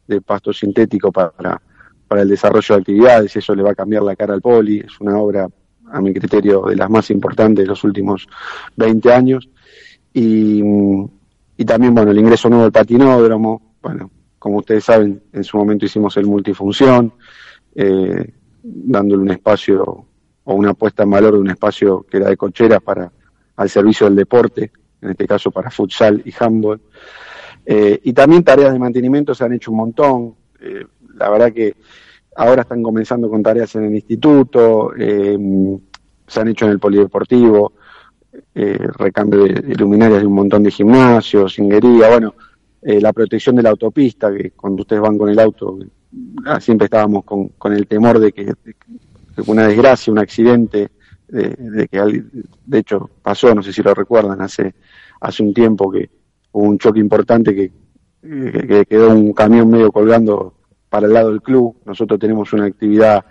de, pasto sintético para, para el desarrollo de actividades, eso le va a cambiar la cara al poli, es una obra, a mi criterio, de las más importantes de los últimos 20 años. Y, y también, bueno, el ingreso nuevo del patinódromo, bueno, como ustedes saben, en su momento hicimos el multifunción, eh, dándole un espacio o una puesta en valor de un espacio que era de cocheras para al servicio del deporte, en este caso para futsal y handball. Eh, y también tareas de mantenimiento se han hecho un montón. Eh, la verdad que ahora están comenzando con tareas en el instituto, eh, se han hecho en el polideportivo, recambio de, luminarias de un montón de gimnasios, singuería, bueno, la protección de la autopista, que cuando ustedes van con el auto, ah, siempre estábamos con, con el temor de que, de una desgracia, un accidente, de, que de hecho pasó, no sé si lo recuerdan, hace, hace un tiempo que hubo un choque importante que, que, quedó un camión medio colgando para el lado del club. Nosotros tenemos una actividad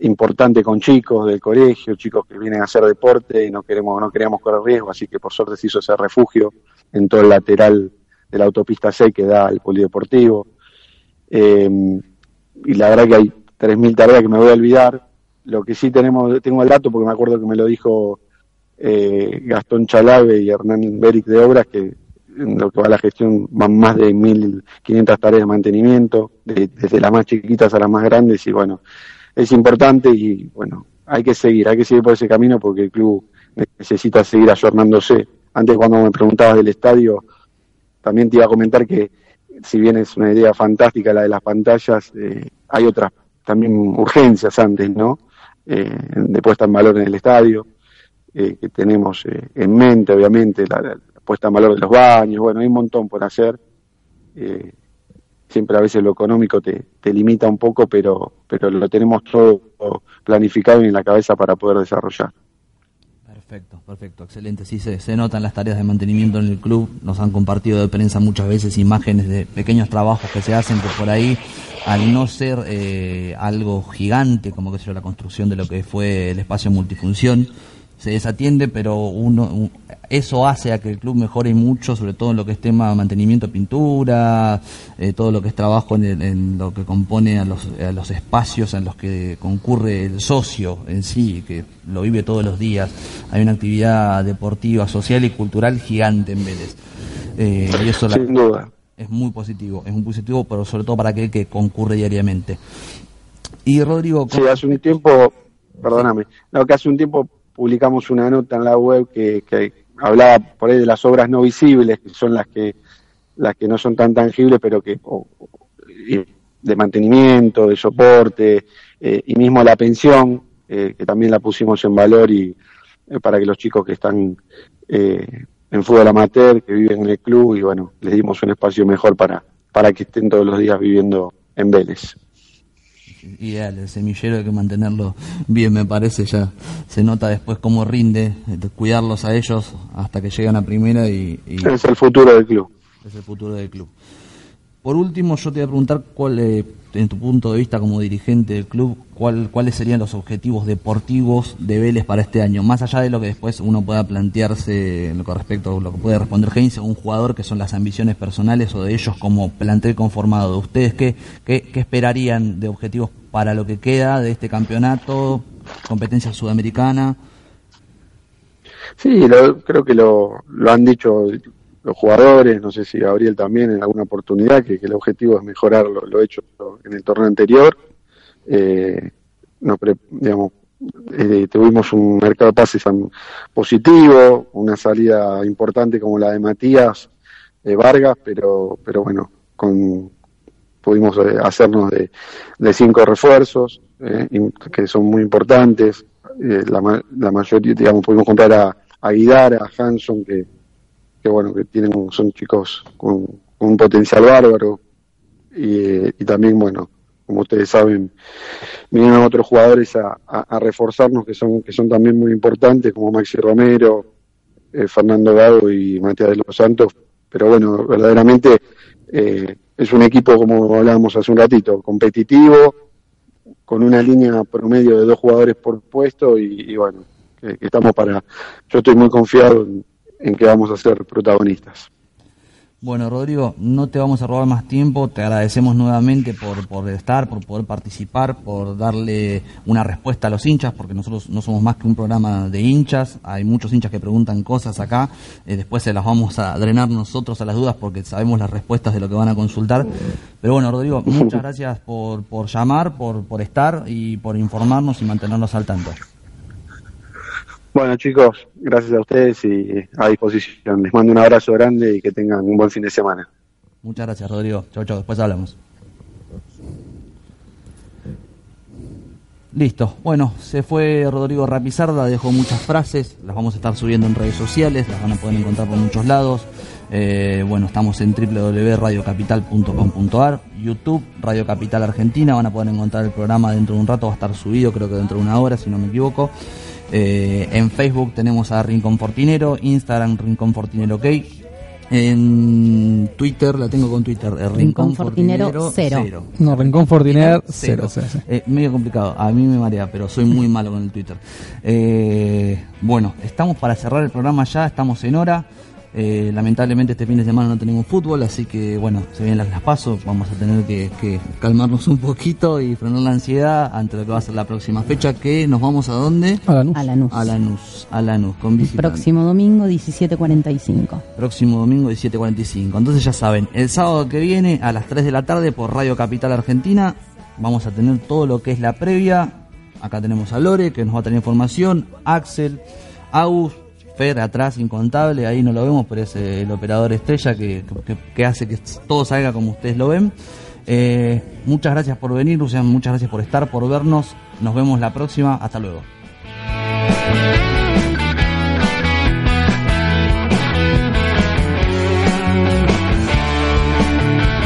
importante con chicos del colegio, chicos que vienen a hacer deporte y no queremos, no queríamos correr riesgo, así que por suerte se hizo ese refugio en todo el lateral de la autopista 6 que da al polideportivo. Eh, y la verdad que hay 3.000 tareas que me voy a olvidar, lo que sí tenemos, tengo el dato porque me acuerdo que me lo dijo eh, Gastón Chalave y Hernán Beric de Obras, que en lo que va la gestión van más de 1.500 tareas de mantenimiento, desde las más chiquitas a las más grandes, y bueno, es importante y bueno, hay que seguir, hay que seguir por ese camino porque el club necesita seguir ayornándose. Antes cuando me preguntabas del estadio, también te iba a comentar que si bien es una idea fantástica la de las pantallas, eh, hay otras también urgencias antes, ¿no? Eh, de puesta en valor en el estadio, eh, que tenemos eh, en mente, obviamente, la, puesta en valor de los baños, bueno, hay un montón por hacer. siempre a veces lo económico te, te, limita un poco, pero, pero lo tenemos todo planificado y en la cabeza para poder desarrollar. Perfecto, perfecto, excelente. Sí, se, se, notan las tareas de mantenimiento en el club. Nos han compartido de prensa muchas veces imágenes de pequeños trabajos que se hacen que por ahí, al no ser eh, algo gigante, como que sea la construcción de lo que fue el espacio multifunción, se desatiende, pero uno eso hace a que el club mejore mucho, sobre todo en lo que es tema mantenimiento, pintura, eh, todo lo que es trabajo en, lo que compone a los, a los espacios en los que concurre el socio en sí, que lo vive todos los días. Hay una actividad deportiva, social y cultural gigante en Vélez. Eh, y eso Sin duda. es muy positivo, es muy positivo, pero sobre todo para aquel que concurre diariamente. Y Rodrigo... Sí, hace un tiempo, perdóname, no, que hace un tiempo publicamos una nota en la web que, hablaba por ahí de las obras no visibles, que son las que las que no son tan tangibles, pero que de mantenimiento, de soporte eh, y mismo la pensión, eh, que también la pusimos en valor y eh, para que los chicos que están en fútbol amateur, que viven en el club y bueno, les dimos un espacio mejor para para que estén todos los días viviendo en Vélez ideal, el semillero hay que mantenerlo bien, me parece, ya se nota después cómo rinde, cuidarlos a ellos hasta que llegan a primera y, Es el futuro del club. Es el futuro del club. Por último, yo te voy a preguntar cuál, eh, en tu punto de vista como dirigente del club, cuál, cuáles serían los objetivos deportivos de Vélez para este año, más allá de lo que después uno pueda plantearse con respecto a lo que puede responder Heinz, un jugador, que son las ambiciones personales o de ellos como plantel conformado. ¿Ustedes qué, qué, esperarían de objetivos para lo que queda de este campeonato, competencia sudamericana? Sí, creo que lo, lo han dicho los jugadores, no sé si Gabriel también en alguna oportunidad, que, el objetivo es mejorar lo, hecho en el torneo anterior. Eh, digamos, eh, tuvimos un mercado de pases positivo, una salida importante como la de Matías de Vargas, pero, pero bueno, con, pudimos eh, hacernos de, cinco refuerzos que son muy importantes. la, la mayoría, digamos, pudimos comprar a, a a Hanson, que, que bueno, que tienen, son chicos con, un potencial bárbaro y, también, bueno, como ustedes saben, vinieron otros jugadores a, reforzarnos que son, que son también muy importantes, como Maxi Romero, eh, Fernando Gago y Matías de los Santos, pero bueno, verdaderamente eh, es un equipo, como hablábamos hace un ratito, competitivo, con una línea promedio de dos jugadores por puesto y, bueno, que, estamos para, yo estoy muy confiado en que vamos a ser protagonistas. Bueno, Rodrigo, no te vamos a robar más tiempo, te agradecemos nuevamente por, por estar, por poder participar, por darle una respuesta a los hinchas, porque nosotros no somos más que un programa de hinchas, hay muchos hinchas que preguntan cosas acá, eh, después se las vamos a drenar nosotros a las dudas porque sabemos las respuestas de lo que van a consultar. Pero bueno, Rodrigo, muchas gracias por, por llamar, por, por estar y por informarnos y mantenernos al tanto. Bueno, chicos, gracias a ustedes y a disposición. Les mando un abrazo grande y que tengan un buen fin de semana. Muchas gracias, Rodrigo. Chau, chau. Después hablamos. Listo. Bueno, se fue Rodrigo Rapizarda, dejó muchas frases, las vamos a estar subiendo en redes sociales, las van a poder encontrar por muchos lados. Eh, bueno, estamos en www.radiocapital.com.ar, YouTube, Radio Capital Argentina, van a poder encontrar el programa dentro de un rato, va a estar subido, creo que dentro de una hora, si no me equivoco. Eh, en Facebook tenemos a Rincón Fortinero, Instagram Rincón Fortinero OK. En Twitter, la tengo con Twitter, el Rincón, Fortinero, cero. No, Rincón Fortinero cero. Eh, medio complicado, a mí me marea, pero soy muy malo con el Twitter. Eh, bueno, estamos para cerrar el programa ya, estamos en hora. Eh, lamentablemente este fin de semana no tenemos fútbol, así que bueno, se vienen las, las pasos, vamos a tener que, calmarnos un poquito y frenar la ansiedad ante lo que va a ser la próxima fecha, que nos vamos a dónde? A Lanús. A Lanús. A Lanús, a Lanús con Próximo domingo 17.45. Próximo domingo 17.45. Entonces ya saben, el sábado que viene a las 3 de la tarde por Radio Capital Argentina vamos a tener todo lo que es la previa. Acá tenemos a Lore que nos va a tener información, Axel, Agus, Fer atrás incontable, ahí no lo vemos, pero es eh, el operador estrella que, hace que todo salga como ustedes lo ven. Eh, muchas gracias por venir, Lucian, muchas gracias por estar, por vernos. Nos vemos la próxima. Hasta luego.